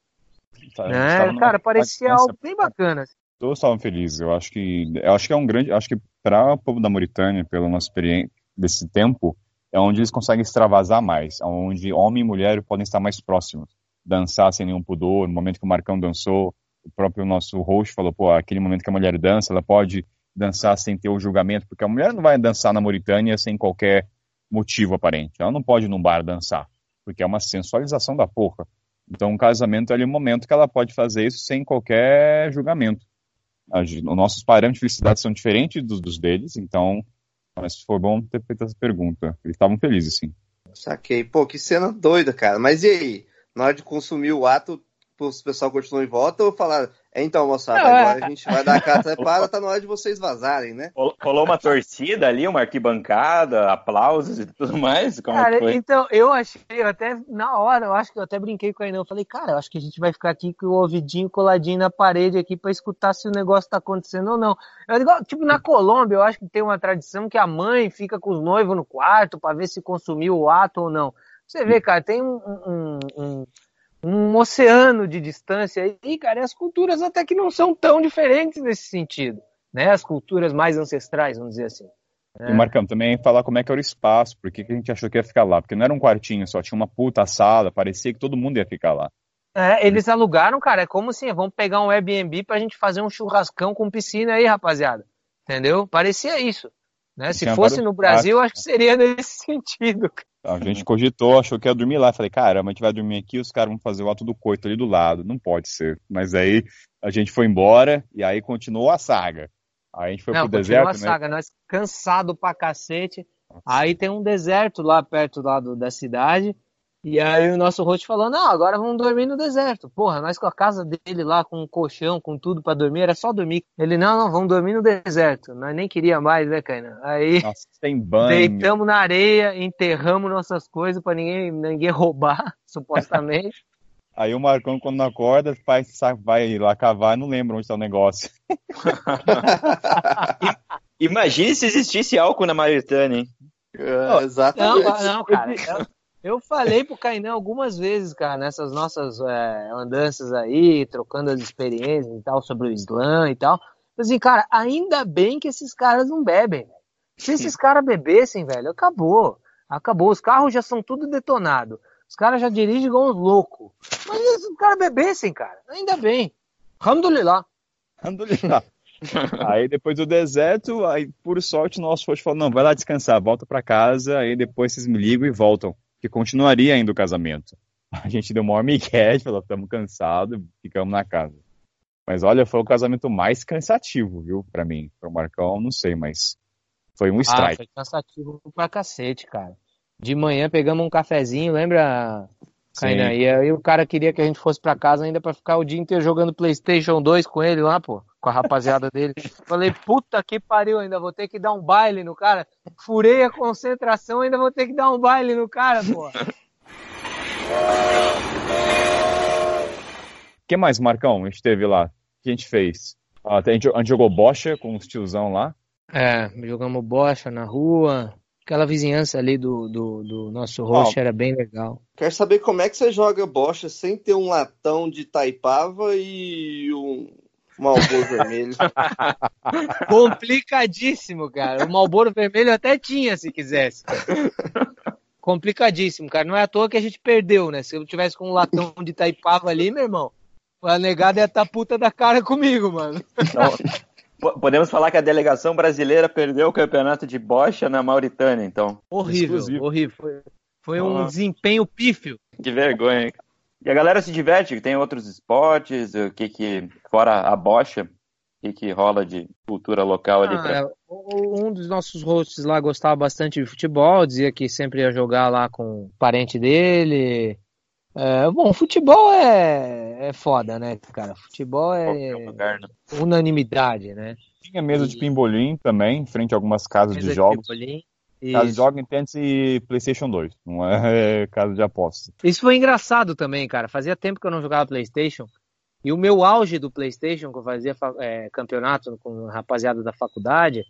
Tá, né? Cara, parecia algo bem bacana todos estavam felizes. Eu acho que eu acho que é um grande, acho que para o povo da Mauritânia, pela nossa experiência desse tempo, é onde eles conseguem extravasar mais, onde homem e mulher podem estar mais próximos, dançar sem nenhum pudor. No momento que o Marcão dançou, o próprio nosso host falou, pô, aquele momento que a mulher dança, ela pode dançar sem ter o julgamento, porque a mulher não vai dançar na Mauritânia sem qualquer motivo aparente. Ela não pode ir num bar dançar, porque é uma sensualização da porra. Então, o casamento é o momento que ela pode fazer isso sem qualquer julgamento os nossos parâmetros de felicidade são diferentes dos, dos deles, então mas foi bom ter feito essa pergunta. Eles estavam felizes, sim. Saquei. Pô, que cena doida, cara. Mas e aí? Na hora de consumir o ato, o pessoal continuou em volta ou falaram, então, moçada, não, agora é... a gente vai dar a carta <laughs> para, tá na hora de vocês vazarem, né? Rolou uma torcida ali, uma arquibancada, aplausos e tudo mais? Como cara, é foi? então, eu achei, eu até, na hora, eu acho que eu até brinquei com ele, eu falei, cara, eu acho que a gente vai ficar aqui com o ouvidinho coladinho na parede aqui para escutar se o negócio tá acontecendo ou não. Eu digo, tipo, na Colômbia, eu acho que tem uma tradição que a mãe fica com os noivos no quarto para ver se consumiu o ato ou não. Você vê, cara, tem um, um, um um oceano de distância aí, cara, e as culturas até que não são tão diferentes nesse sentido, né? As culturas mais ancestrais, vamos dizer assim. Né? E Marcão, também falar como é que era o espaço, por que a gente achou que ia ficar lá, porque não era um quartinho só, tinha uma puta sala, parecia que todo mundo ia ficar lá. É, eles alugaram, cara, é como assim, vamos pegar um Airbnb pra gente fazer um churrascão com piscina aí, rapaziada. Entendeu? Parecia isso. Né? Se fosse no Brasil, acho que seria <laughs> nesse sentido. A gente cogitou, achou que ia dormir lá. Falei, caramba, a gente vai dormir aqui, os caras vão fazer o ato do coito ali do lado. Não pode ser. Mas aí a gente foi embora e aí continuou a saga. Aí a gente foi Não, pro deserto, a né? saga, nós cansado pra cacete. Aí tem um deserto lá perto lá do- da cidade. E aí o nosso host falou: Não, agora vamos dormir no deserto. Porra, nós com a casa dele lá, com um colchão, com tudo pra dormir, era só dormir. Ele: Não, não, vamos dormir no deserto. Nós nem queria mais, né, Kainan? Aí Nossa, sem banho. deitamos na areia, enterramos nossas coisas pra ninguém, ninguém roubar, <laughs> supostamente. Aí o Marcão, quando não acorda, faz, sa- vai lá cavar e não lembra onde tá o negócio. <laughs> Imagine se existisse álcool na Mauritânia, hein? É, Não, exatamente. não, cara. Eu, falei pro Kainan algumas vezes, cara, nessas nossas é, andanças aí, trocando as experiências e tal sobre o Islã e tal. Assim, cara, ainda bem que esses caras não bebem. velho. Se esses <laughs> caras bebessem, velho, acabou. Acabou. Os carros já são tudo detonados. Os caras já dirigem igual uns loucos. Mas se os caras bebessem, cara, ainda bem. Alhamdulillah. Alhamdulillah. aí depois do deserto, aí por sorte nosso host falou, não, vai lá descansar, volta pra casa, aí depois vocês me ligam e voltam. Que continuaria ainda o casamento. A gente deu maior migué, falou, estamos cansados, ficamos na casa. Mas olha, foi o casamento mais cansativo, viu, pra mim. Pro Marcão, não sei, mas foi um Ah, strike. foi cansativo pra cacete, cara. De manhã pegamos um cafezinho, lembra, Kainan? E aí o cara queria que a gente fosse pra casa ainda pra ficar o dia inteiro jogando Playstation 2 com ele lá, pô. Com a rapaziada <laughs> dele. Falei, puta que pariu, ainda vou ter que dar um baile no cara. Furei a concentração, ainda vou ter que dar um baile no cara, pô. O <laughs> que mais, Marcão, a gente teve lá? O que a gente fez? Ah, a, gente, a gente jogou bocha com os tiozão lá. É, jogamos bocha na rua. Aquela vizinhança ali do, do, do nosso host era bem legal. Quero saber como é que você joga bocha sem ter um latão de taipava e um Malboro vermelho. <laughs> Complicadíssimo, cara. O Malboro Vermelho até tinha, se quisesse. Complicadíssimo, cara. Não é à toa que a gente perdeu, né? Se eu tivesse com um latão de taipava ali, meu irmão, a negada ia estar puta da cara comigo, mano. Então, podemos falar que a delegação brasileira perdeu o campeonato de bocha na Mauritânia, então. Horrível, Exclusivo. horrível. Foi, foi um Ah. desempenho pífio. Que vergonha. hein? E a galera se diverte, tem outros esportes, o que que, fora a bocha, o que que rola de cultura local ali pra... Ah, o- um dos nossos hosts lá gostava bastante de futebol, dizia que sempre ia jogar lá com o parente dele. É, bom, futebol é, é foda, né, cara? Futebol é lugar, né? unanimidade, né? Tinha mesa de pimbolim também, em frente a algumas casas Mesa de jogos. pimbolim. Casa de jogos entende-se PlayStation 2, não é <laughs> casa de aposta. Isso foi engraçado também, cara. Fazia tempo que eu não jogava PlayStation. E o meu auge do PlayStation, que eu fazia fa- é, campeonato com a rapaziada da faculdade,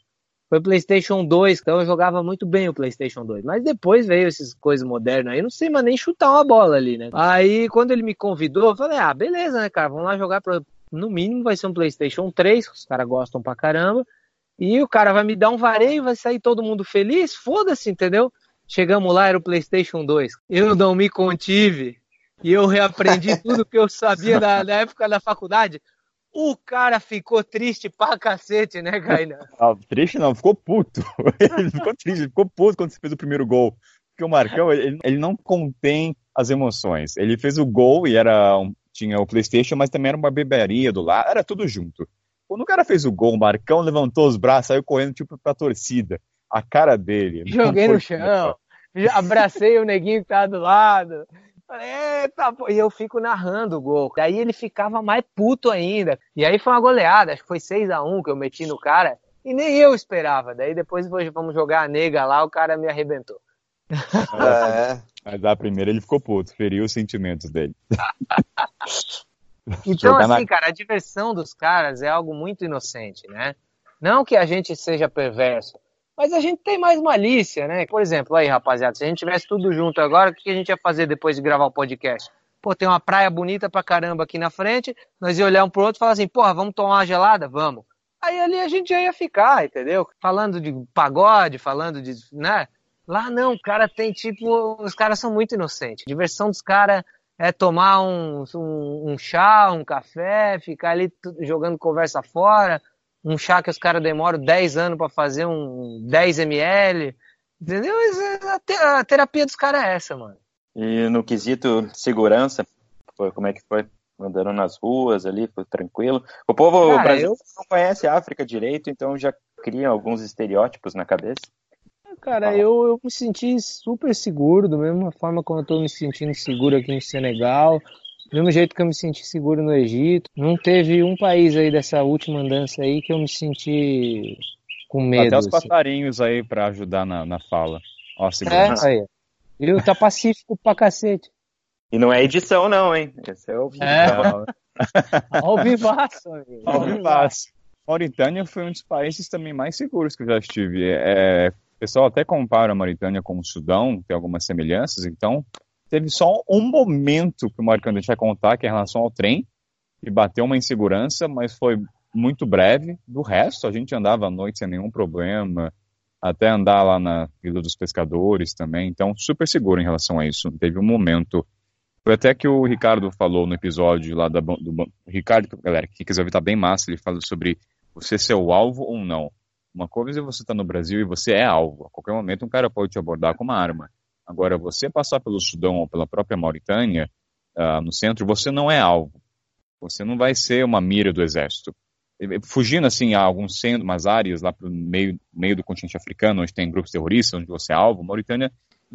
foi PlayStation 2. Então eu jogava muito bem o PlayStation 2. Mas depois veio essas coisas modernas aí, eu não sei mais nem chutar uma bola ali, né? Aí quando ele me convidou, eu falei: ah, beleza, né, cara? Vamos lá jogar. Pra... No mínimo vai ser um PlayStation 3, que os caras gostam pra caramba. E o cara vai me dar um vareio, vai sair todo mundo feliz? Foda-se, entendeu? Chegamos lá, era o PlayStation 2. Eu não me contive e eu reaprendi <laughs> tudo que eu sabia da, da época da faculdade. O cara ficou triste pra cacete, né, Kainan? <laughs> Ah, triste não, ficou puto. <laughs> Ele ficou triste, ele ficou puto quando você fez o primeiro gol. Porque o Marcão, ele, ele não contém as emoções. Ele fez o gol e era um- tinha o Playstation, mas também era uma beberia do lado, era tudo junto. Quando o cara fez o gol, o Marcão levantou os braços, saiu correndo tipo pra torcida. A cara dele. Joguei no chão, abracei o neguinho que tava do lado. Eita, pô. E eu fico narrando o gol. Daí ele ficava mais puto ainda. E aí foi uma goleada, acho que foi 6 a 1 que eu meti no cara. E nem eu esperava. Daí depois vamos jogar a nega lá, o cara me arrebentou. É. Mas da primeira ele ficou puto, feriu os sentimentos dele. <laughs> Então, Jogar na- assim, cara, a diversão dos caras é algo muito inocente, né? Não que a gente seja perverso, mas a gente tem mais malícia, né? Por exemplo, aí, rapaziada, se a gente tivesse tudo junto agora, o que a gente ia fazer depois de gravar o podcast? Pô, tem uma praia bonita pra caramba aqui na frente, nós ia olhar um pro outro e falar assim, porra, vamos tomar uma gelada? Vamos. Aí ali a gente já ia ficar, entendeu? Falando de pagode, falando de, né? Lá não, o cara tem tipo, os caras são muito inocentes. A diversão dos caras é tomar um, um, um chá, um café, ficar ali jogando conversa fora. Um chá que os caras demoram 10 anos para fazer um 10 ml. Entendeu? A terapia dos caras é essa, mano. E no quesito segurança, foi, como é que foi? Andando nas ruas ali, foi tranquilo. O povo ah, brasileiro eu... não conhece a África direito, então já cria alguns estereótipos na cabeça. Cara, eu, eu me senti super seguro, da mesma forma como eu tô me sentindo seguro aqui no Senegal, do mesmo jeito que eu me senti seguro no Egito. Não teve um país aí dessa última andança aí que eu me senti com medo. Até os assim. passarinhos aí para ajudar na, na fala. Ó, a segurança. É, aí. Viu? Tá pacífico pra cacete. E não é edição, não, hein? Esse é o. É. <laughs> Ao vivaço, amigo. Ao vivaço. Mauritânia foi um dos países também mais seguros que eu já estive. É, o pessoal até compara a Mauritânia com o Sudão, tem algumas semelhanças, então teve só um momento que o Marcando vai contar, que é em relação ao trem, que bateu uma insegurança, mas foi muito breve. Do resto, a gente andava à noite sem nenhum problema, até andar lá na Vila dos Pescadores também, então super seguro em relação a isso. Teve um momento foi até que o Ricardo falou no episódio lá da, do, do Ricardo, galera, que quiser ouvir tá bem massa, ele fala sobre você ser o alvo ou não. Uma coisa é você estar tá no Brasil e você é alvo. A qualquer momento um cara pode te abordar com uma arma. Agora, você passar pelo Sudão ou pela própria Mauritânia, uh, no centro, você não é alvo. Você não vai ser uma mira do exército. Fugindo, assim, a alguns centros, umas áreas lá para o meio, meio do continente africano, onde tem grupos terroristas, onde você é alvo, Mauritânia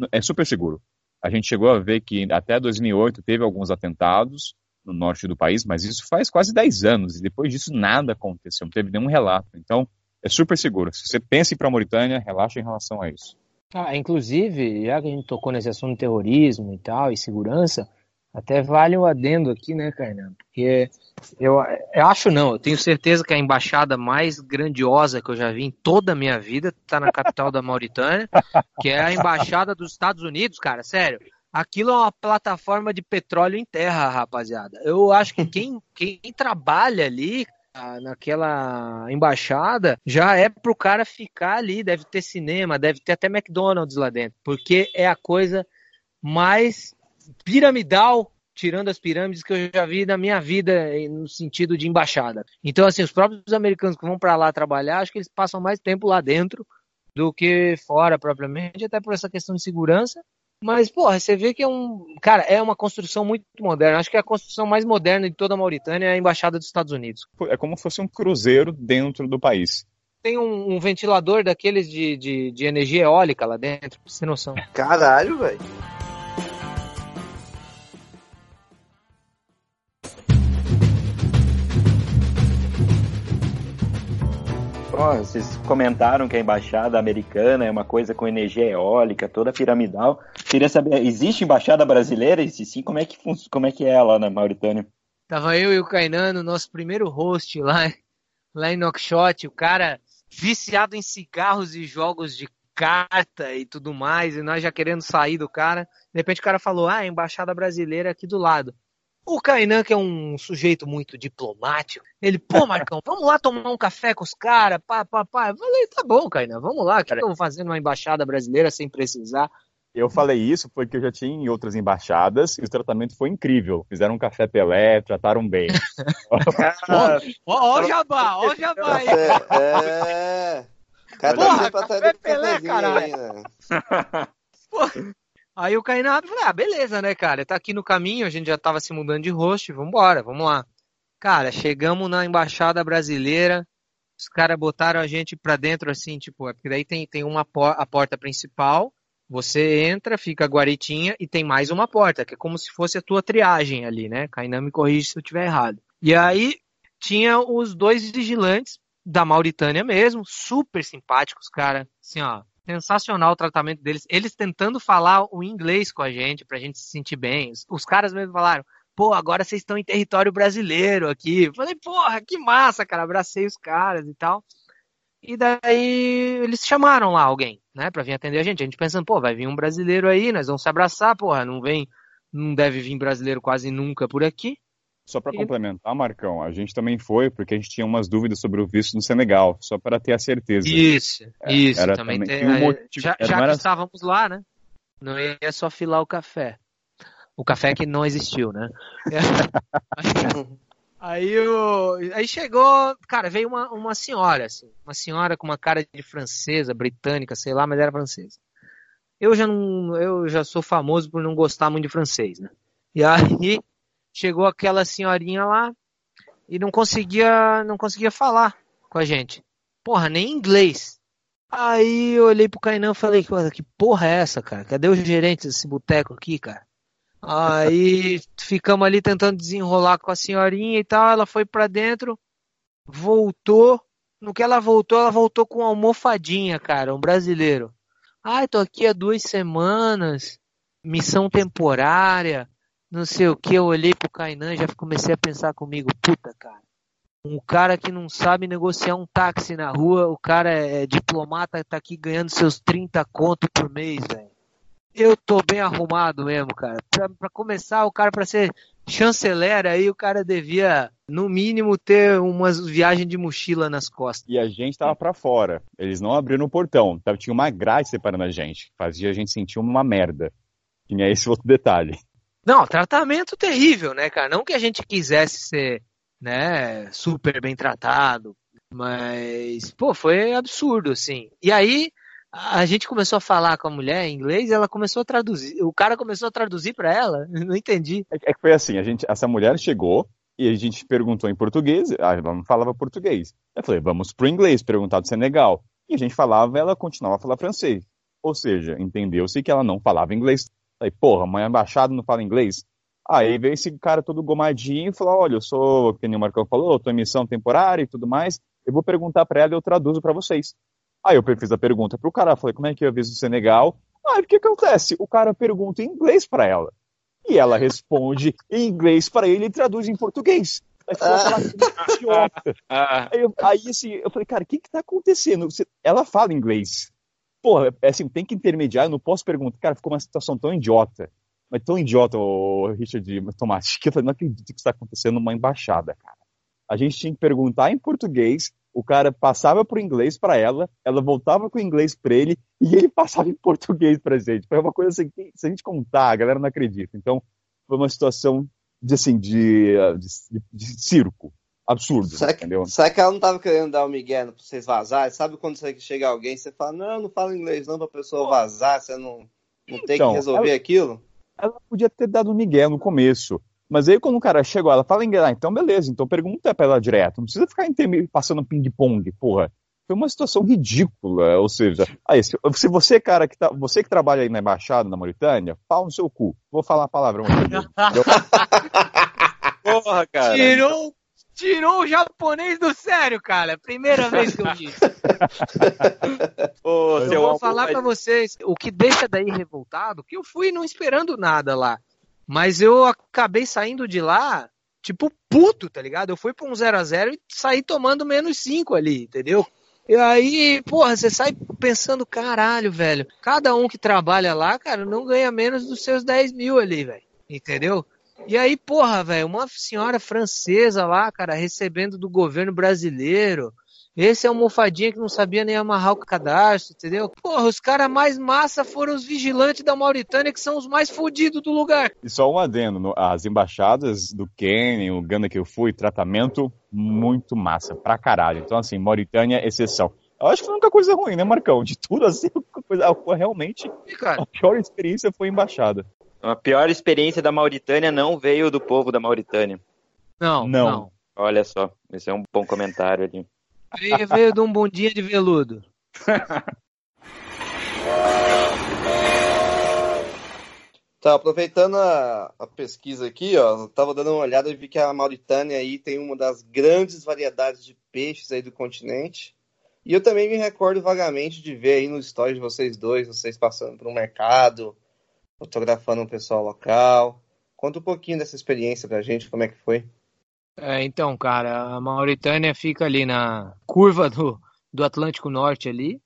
é super seguro. A gente chegou a ver que até 2008 teve alguns atentados no norte do país, mas isso faz quase 10 anos e depois disso nada aconteceu, não teve nenhum relato. Então, é super seguro. Se você pensa em ir para a Mauritânia, relaxa em relação a isso. Ah, inclusive, já que a gente tocou nesse assunto terrorismo e tal, e segurança, até vale o adendo aqui, né, Kainan? Porque eu, eu, acho não, eu tenho certeza que a embaixada mais grandiosa que eu já vi em toda a minha vida está na capital da Mauritânia, que é a embaixada dos Estados Unidos, cara, sério. Aquilo é uma plataforma de petróleo em terra, rapaziada. Eu acho que quem, quem trabalha ali naquela embaixada já é pro cara ficar ali, deve ter cinema, deve ter até McDonald's lá dentro, porque é a coisa mais piramidal, tirando as pirâmides que eu já vi na minha vida no sentido de embaixada. Então, assim, os próprios americanos que vão para lá trabalhar, acho que eles passam mais tempo lá dentro do que fora propriamente, até por essa questão de segurança. Mas, porra, você vê que é um. Cara, é uma construção muito moderna. Acho que é a construção mais moderna de toda a Mauritânia é a Embaixada dos Estados Unidos. É como se fosse um cruzeiro dentro do país. Tem um, um ventilador daqueles de, de, de energia eólica lá dentro, pra você ter noção. Caralho, velho. Vocês comentaram que a embaixada americana é uma coisa com energia eólica, toda piramidal. Queria saber, existe embaixada brasileira? E se sim, como é que, como é, que é lá na Mauritânia? Tava eu e o Kainan no nosso primeiro host lá, lá em Knockshot, o cara viciado em cigarros e jogos de carta e tudo mais, e nós já querendo sair do cara. De repente o cara falou, ah, a embaixada brasileira aqui do lado. O Kainan, que é um sujeito muito diplomático, ele, pô, <laughs> Marcão, vamos lá tomar um café com os caras, pá, pá, pá. Eu falei, tá bom, Kainan, vamos lá, que eu vou fazendo uma embaixada brasileira sem precisar. Eu falei isso porque eu já tinha em outras embaixadas e o tratamento foi incrível. Fizeram um café Pelé, trataram bem. <laughs> Ó, ó, o jabá, ó o jabá aí. É, é. Cara, Porra, café Pelé, caralho. Porra. Aí o Kainan falou, ah, beleza, né, cara? Tá aqui no caminho, a gente já tava se mudando de host, vambora, vamos lá. Cara, chegamos na embaixada brasileira, os caras botaram a gente pra dentro assim, tipo, é porque daí tem, tem uma por a porta principal, você entra, fica a guaritinha e tem mais uma porta, que é como se fosse a tua triagem ali, né? Kainan me corrige se eu estiver errado. E aí tinha os dois vigilantes da Mauritânia mesmo, super simpáticos, cara. Assim, ó, sensacional o tratamento deles. Eles tentando falar o inglês com a gente, pra gente se sentir bem. Os caras mesmo falaram, pô, agora vocês estão em território brasileiro aqui. Falei, porra, que massa, cara. Abracei os caras e tal. E daí eles chamaram lá alguém, né, pra vir atender a gente. A gente pensando, pô, vai vir um brasileiro aí, nós vamos se abraçar, porra, não vem, não deve vir brasileiro quase nunca por aqui. Só para complementar, Marcão, a gente também foi porque a gente tinha umas dúvidas sobre o visto no Senegal, só para ter a certeza. Isso, é, isso, era também, também tem, um motivo, já, já era... que estávamos lá, né? Não ia só filar o café. O café que não existiu, né? <laughs> Aí, eu, aí chegou, cara, veio uma, uma senhora, assim, uma senhora com uma cara de francesa, britânica, sei lá, mas era francesa. Eu já não, eu já sou famoso por não gostar muito de francês, né? E aí chegou aquela senhorinha lá e não conseguia, não conseguia falar com a gente. Porra, nem inglês. Aí eu olhei pro Kainan e falei, que porra é essa, cara? Cadê os gerentes desse boteco aqui, cara? Aí ficamos ali tentando desenrolar com a senhorinha e tal. Ela foi para dentro, voltou. No que ela voltou, ela voltou com uma almofadinha, cara, um brasileiro. Ai, tô aqui há duas semanas, missão temporária, não sei o que. Eu olhei pro Kainan já comecei a pensar comigo, puta, cara. Um cara que não sabe negociar um táxi na rua, o cara é, é diplomata, tá aqui ganhando seus 30 conto por mês, velho. Eu tô bem arrumado mesmo, cara. Pra, pra começar, o cara, pra ser chanceler, aí o cara devia, no mínimo, ter umas viagens de mochila nas costas. E a gente tava para fora. Eles não abriram o portão. Tinha uma grade separando a gente. Fazia a gente sentir uma merda. Tinha esse outro detalhe. Não, tratamento terrível, né, cara? Não que a gente quisesse ser, né, super bem tratado, mas, pô, foi absurdo, assim. E aí, a gente começou a falar com a mulher em inglês e ela começou a traduzir. O cara começou a traduzir para ela. <laughs> Não entendi. É, é que foi assim, a gente, essa mulher chegou e a gente perguntou em português, ela não falava português. Eu falei, vamos pro inglês, perguntar do Senegal. E a gente falava, ela continuava a falar francês. Ou seja, entendeu-se que ela não falava inglês. Falei, porra, mãe embaixada não fala inglês? Aí veio esse cara todo gomadinho e falou, olha, eu sou, que nem o Marcão falou, eu tô em missão temporária e tudo mais, eu vou perguntar para ela e eu traduzo para vocês. Aí eu fiz a pergunta pro cara, falei, como é que eu aviso o Senegal? Ah, o que acontece? O cara pergunta em inglês para ela. E ela responde em inglês para ele e traduz em português. Aí, <laughs> ah. aí, eu, aí assim, eu falei, cara, o que que tá acontecendo? Você, ela fala inglês. Porra, é assim, tem que intermediar, eu não posso perguntar. Cara, ficou uma situação tão idiota. Mas tão idiota, o Richard Tomás, que eu não acredito que está acontecendo numa embaixada, cara. A gente tinha que perguntar em português o cara passava para o inglês para ela, ela voltava com o inglês para ele e ele passava em português para gente. Foi uma coisa assim, que, se a gente contar, a galera não acredita. Então, foi uma situação de, assim, de, de, de circo. Absurdo, será que, entendeu? Será que ela não estava querendo dar o um migué para vocês vazarem? Sabe quando você chega alguém, você fala, não, não fala inglês não, para a pessoa vazar, você não, não tem então, que resolver ela, aquilo? Ela podia ter dado um migué no começo. Mas aí quando o cara chegou, ela fala inglês, ah, então beleza, então pergunta pra ela direto. Não precisa ficar passando ping-pong, porra. Foi uma situação ridícula, ou seja, aí, se, se você, cara, que tá, você que trabalha aí na embaixada na Mauritânia, pau no seu cu. Vou falar a palavra <laughs> Porra, cara. Tirou, tirou o japonês do sério, cara. Primeira vez que eu vi. <laughs> Ô, eu vou falar para vocês, o que deixa daí revoltado, que eu fui não esperando nada lá. Mas eu acabei saindo de lá, tipo, puto, tá ligado? Eu fui pra um 0 a 0 e saí tomando menos 5 ali, entendeu? E aí, porra, você sai pensando, caralho, velho. Cada um que trabalha lá, cara, não ganha menos dos seus 10 mil ali, velho. Entendeu? E aí, porra, velho, uma senhora francesa lá, cara, recebendo do governo brasileiro esse é um mofadinha que não sabia nem amarrar o cadastro, entendeu? Porra, os caras mais massa foram os vigilantes da Mauritânia, que são os mais fodidos do lugar. E só um adendo, as embaixadas do Quênia, o Gana que eu fui, tratamento muito massa, pra caralho. Então, assim, Mauritânia, exceção. Eu acho que foi a única coisa ruim, né, Marcão? De tudo assim, <laughs> coisa, realmente, a pior experiência foi embaixada. A pior experiência da Mauritânia não veio do povo da Mauritânia. Não, não. não. Olha só, esse é um bom comentário ali. Veio, veio de um bundinha de veludo. <laughs> Tá, aproveitando a, a, pesquisa aqui, ó, tava dando uma olhada e vi que a Mauritânia aí tem uma das grandes variedades de peixes aí do continente. E eu também me recordo vagamente de ver aí no story de vocês dois, vocês passando por um mercado, fotografando um pessoal local. Conta um pouquinho dessa experiência pra gente, como é que foi. É, então, cara, a Mauritânia fica ali na curva do, do Atlântico Norte ali.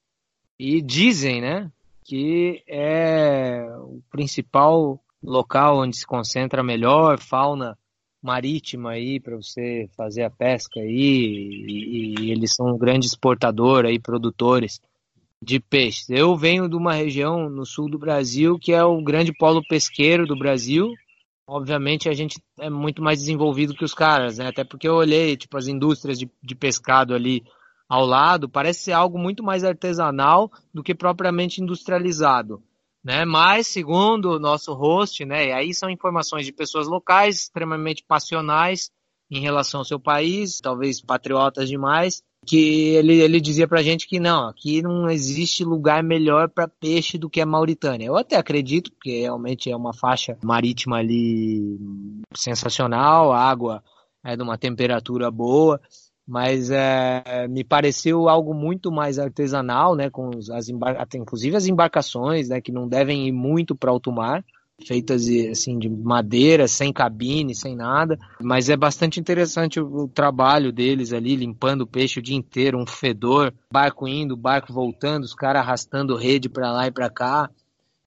E dizem, né, que é o principal local onde se concentra a melhor fauna marítima aí para você fazer a pesca aí e, e, eles são um grande exportador aí produtores de peixes. Eu venho de uma região no sul do Brasil que é o grande polo pesqueiro do Brasil obviamente a gente é muito mais desenvolvido que os caras, né? Até porque eu olhei, tipo, as indústrias de, de pescado ali ao lado, parece ser algo muito mais artesanal do que propriamente industrializado. Né? Mas, segundo o nosso host, né, e aí são informações de pessoas locais extremamente passionais em relação ao seu país, talvez patriotas demais, que ele, ele dizia pra gente que não, aqui não existe lugar melhor para peixe do que a Mauritânia. Eu até acredito, porque realmente é uma faixa marítima ali sensacional, a água é de uma temperatura boa, mas é, me pareceu algo muito mais artesanal, né, com as inclusive as embarcações, né, que não devem ir muito para alto mar, feitas assim de madeira, sem cabine, sem nada, mas é bastante interessante o, o trabalho deles ali limpando o peixe o dia inteiro, um fedor, barco indo, barco voltando, os caras arrastando rede para lá e para cá.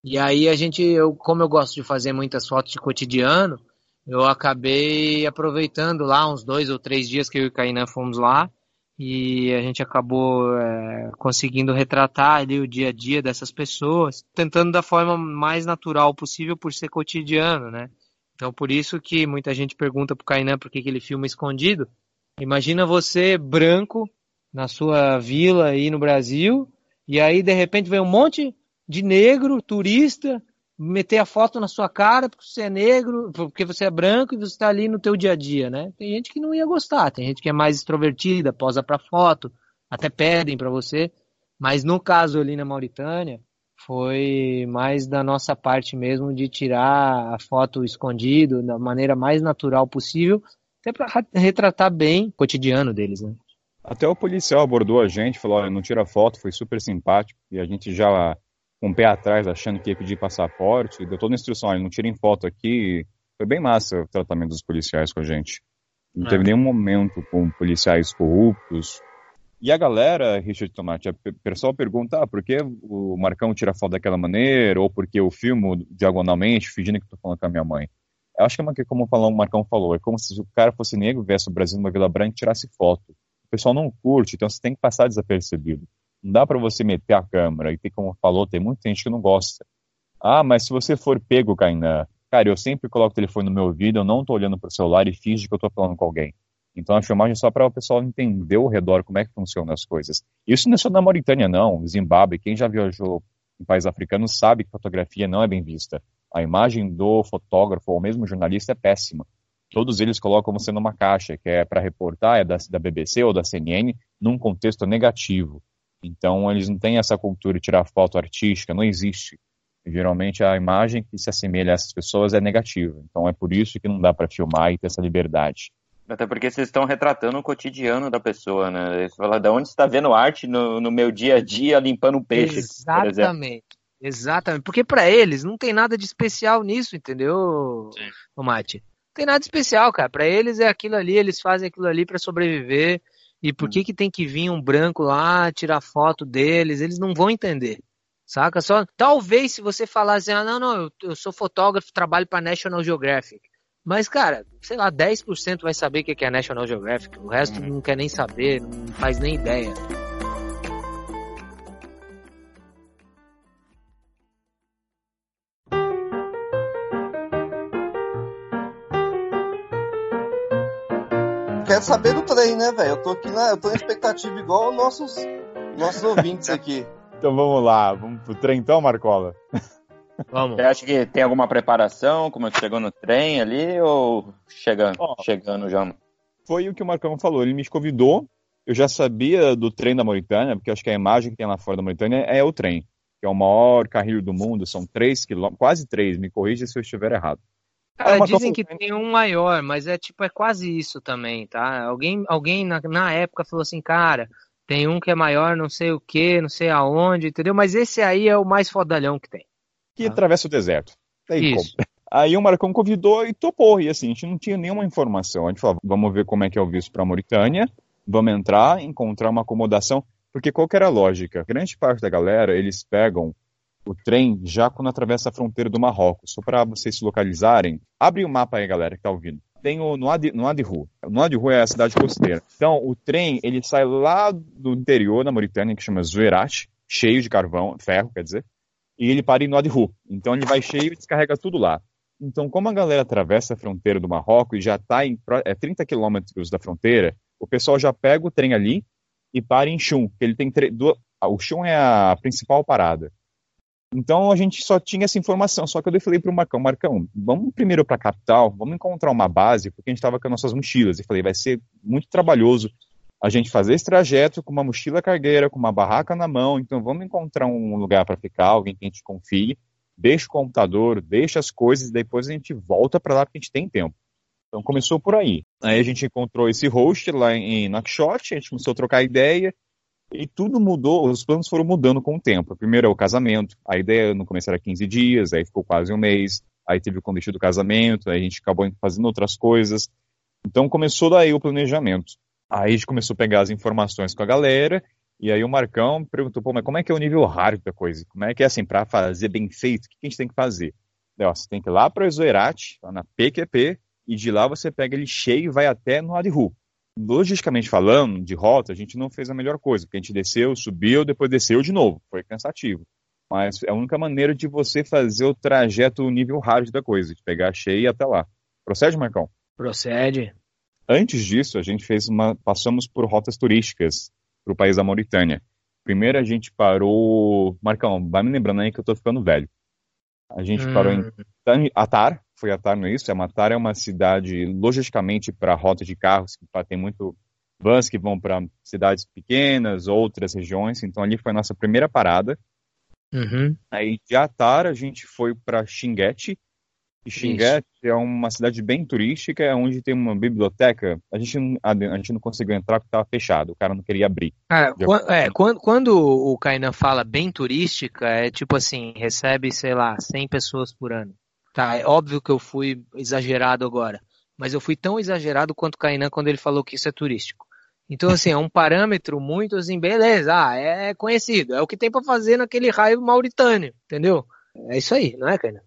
E aí a gente, eu, como eu gosto de fazer muitas fotos de cotidiano, eu acabei aproveitando lá uns dois ou três dias que eu e o Kainan fomos lá e a gente acabou é, conseguindo retratar ali o dia a dia dessas pessoas, tentando da forma mais natural possível por ser cotidiano, né? Então por isso que muita gente pergunta pro Kainan por que, que ele filma escondido. Imagina você branco na sua vila aí no Brasil e aí de repente vem um monte de negro, turista, meter a foto na sua cara porque você é negro, porque você é branco e você está ali no teu dia a dia, né? Tem gente que não ia gostar, tem gente que é mais extrovertida, posa para foto, até pedem para você, mas no caso ali na Mauritânia foi mais da nossa parte mesmo de tirar a foto escondido da maneira mais natural possível, até para retratar bem o cotidiano deles, né? Até o policial abordou a gente, falou, olha, não tira foto, foi super simpático, e a gente já com o pé atrás, achando que ia pedir passaporte, deu toda a instrução, olha, não tirem foto aqui. Foi bem massa o tratamento dos policiais com a gente. Não é. teve nenhum momento com policiais corruptos. E a galera, Richard Tomate, a pessoal pergunta, ah, por que o Marcão tira foto daquela maneira, ou por que eu filmo diagonalmente, fingindo que estou falando com a minha mãe. Eu acho que é como o Marcão falou, é como se o cara fosse negro, viesse o Brasil numa Vila Branca e tirasse foto. O pessoal não curte, então você tem que passar desapercebido. Não dá para você meter a câmera. E tem, como falou, tem muita gente que não gosta. Ah, mas se você for pego, Kainan, cara, eu sempre coloco o telefone no meu ouvido, eu não tô olhando pro celular e finge que eu tô falando com alguém. Então a filmagem é só para o pessoal entender ao redor como é que funcionam as coisas. Isso não é só na Mauritânia, não. Zimbábue, quem já viajou em país africano sabe que fotografia não é bem vista. A imagem do fotógrafo ou mesmo jornalista é péssima. Todos eles colocam você numa caixa, que é para reportar, é da, da BBC ou da CNN, num contexto negativo. Então, eles não têm essa cultura de tirar foto artística, não existe. Geralmente, a imagem que se assemelha a essas pessoas é negativa. Então, é por isso que não dá para filmar e ter essa liberdade. Até porque vocês estão retratando o cotidiano da pessoa, né? Você fala, de onde você está vendo arte no, no, meu dia a dia limpando um peixe? Exatamente. Exatamente. Porque para eles não tem nada de especial nisso, entendeu, Sim. Mate? Não tem nada de especial, cara. Para eles é aquilo ali, eles fazem aquilo ali para sobreviver. E por hum. que, que tem que vir um branco lá tirar foto deles? Eles não vão entender. Saca? Só, talvez se você falar assim, ah, não, não, eu, eu sou fotógrafo, trabalho para National Geographic. Mas, cara, sei lá, 10% vai saber o que é National Geographic. O resto hum. não quer nem saber, não faz nem ideia. Quero saber do trem, né, velho? Eu tô aqui na, eu tô na expectativa igual os nossos, nossos ouvintes aqui. Então vamos lá, vamos pro trem então, Marcola? Vamos. Você acha que tem alguma preparação? Como é que chegou no trem ali ou chegando, oh, chegando já? Foi o que o Marcão falou, ele me convidou, eu já sabia do trem da Mauritânia, porque acho que a imagem que tem lá fora da Mauritânia é o trem, que é o maior carril do mundo, são três quilômetros, quase três, me corrija se eu estiver errado. Cara, é dizem que tem um maior, mas é tipo, é quase isso também, tá? Alguém, alguém na, na época falou assim, cara, tem um que é maior, não sei o que, não sei aonde, entendeu? Mas esse aí é o mais fodalhão que tem. Que tá? atravessa o deserto. Aí, isso. <laughs> Aí o Marcão convidou e topou. E assim, a gente não tinha nenhuma informação. A gente falou, vamos ver como é que é o visto para Mauritânia, vamos entrar, encontrar uma acomodação. Porque qual que era a lógica? Grande parte da galera, eles pegam o trem já quando atravessa a fronteira do Marrocos. Só para vocês se localizarem, abre o mapa aí, galera, que tá ouvindo. Tem o Noadi, Noadihu. Noadihu é a cidade costeira. Então, o trem, ele sai lá do interior da Mauritânia, que chama Zuerat, cheio de carvão, ferro, quer dizer, e ele para em Noadihu. Então, ele vai cheio e descarrega tudo lá. Então, como a galera atravessa a fronteira do Marrocos e já está em é, 30 quilômetros da fronteira, o pessoal já pega o trem ali e para em Chum, ele tem duas, o Chum é a principal parada. Então a gente só tinha essa informação, só que eu falei para o Marcão, Marcão, vamos primeiro para a capital, vamos encontrar uma base, porque a gente estava com as nossas mochilas. E falei, vai ser muito trabalhoso a gente fazer esse trajeto com uma mochila cargueira, com uma barraca na mão, então vamos encontrar um lugar para ficar, alguém que a gente confie, deixa o computador, deixa as coisas, e depois a gente volta para lá porque a gente tem tempo. Então começou por aí. Aí a gente encontrou esse host lá em Nakshot, a gente começou a trocar ideia, e tudo mudou, os planos foram mudando com o tempo. Primeiro é o casamento, a ideia no começo era 15 dias, aí ficou quase um mês, aí teve o convite do casamento, aí a gente acabou fazendo outras coisas. Então começou daí o planejamento. Aí a gente começou a pegar as informações com a galera, e aí o Marcão perguntou, pô, mas como é que é o nível hard da coisa? Como é que é assim, para fazer bem feito, o que a gente tem que fazer? Daí, ó, você tem que ir lá para o Exoerat, lá na PQP, e de lá você pega ele cheio e vai até no Adhu logisticamente falando, de rota, a gente não fez a melhor coisa, porque a gente desceu, subiu, depois desceu de novo. Foi cansativo. Mas é a única maneira de você fazer o trajeto nível hard da coisa, de pegar cheia até lá. Procede, Marcão? Procede. Antes disso, a gente fez uma. passamos por rotas turísticas para o país da Mauritânia. Primeiro a gente parou. Marcão, vai me lembrando aí que eu tô ficando velho. A gente hum. parou em Atar, foi Atar, não é isso? Atar é uma cidade, logisticamente, para rota de carros, que tem muito vans que vão para cidades pequenas, outras regiões. Então ali foi a nossa primeira parada. Uhum. Aí de Atar a gente foi para Xinguete. Xinguete é uma cidade bem turística, é onde tem uma biblioteca. A gente, não, a, gente não conseguiu entrar porque estava fechado, o cara não queria abrir. Cara, quando, é, quando, quando o Kainan fala bem turística, é tipo assim, recebe, sei lá, 100 pessoas por ano. Tá, é óbvio que eu fui exagerado agora, mas eu fui tão exagerado quanto o Kainan quando ele falou que isso é turístico. Então, assim, é um parâmetro muito assim, beleza, ah, é conhecido, é o que tem para fazer naquele raio mauritânio, entendeu? É isso aí, não é, Kainan?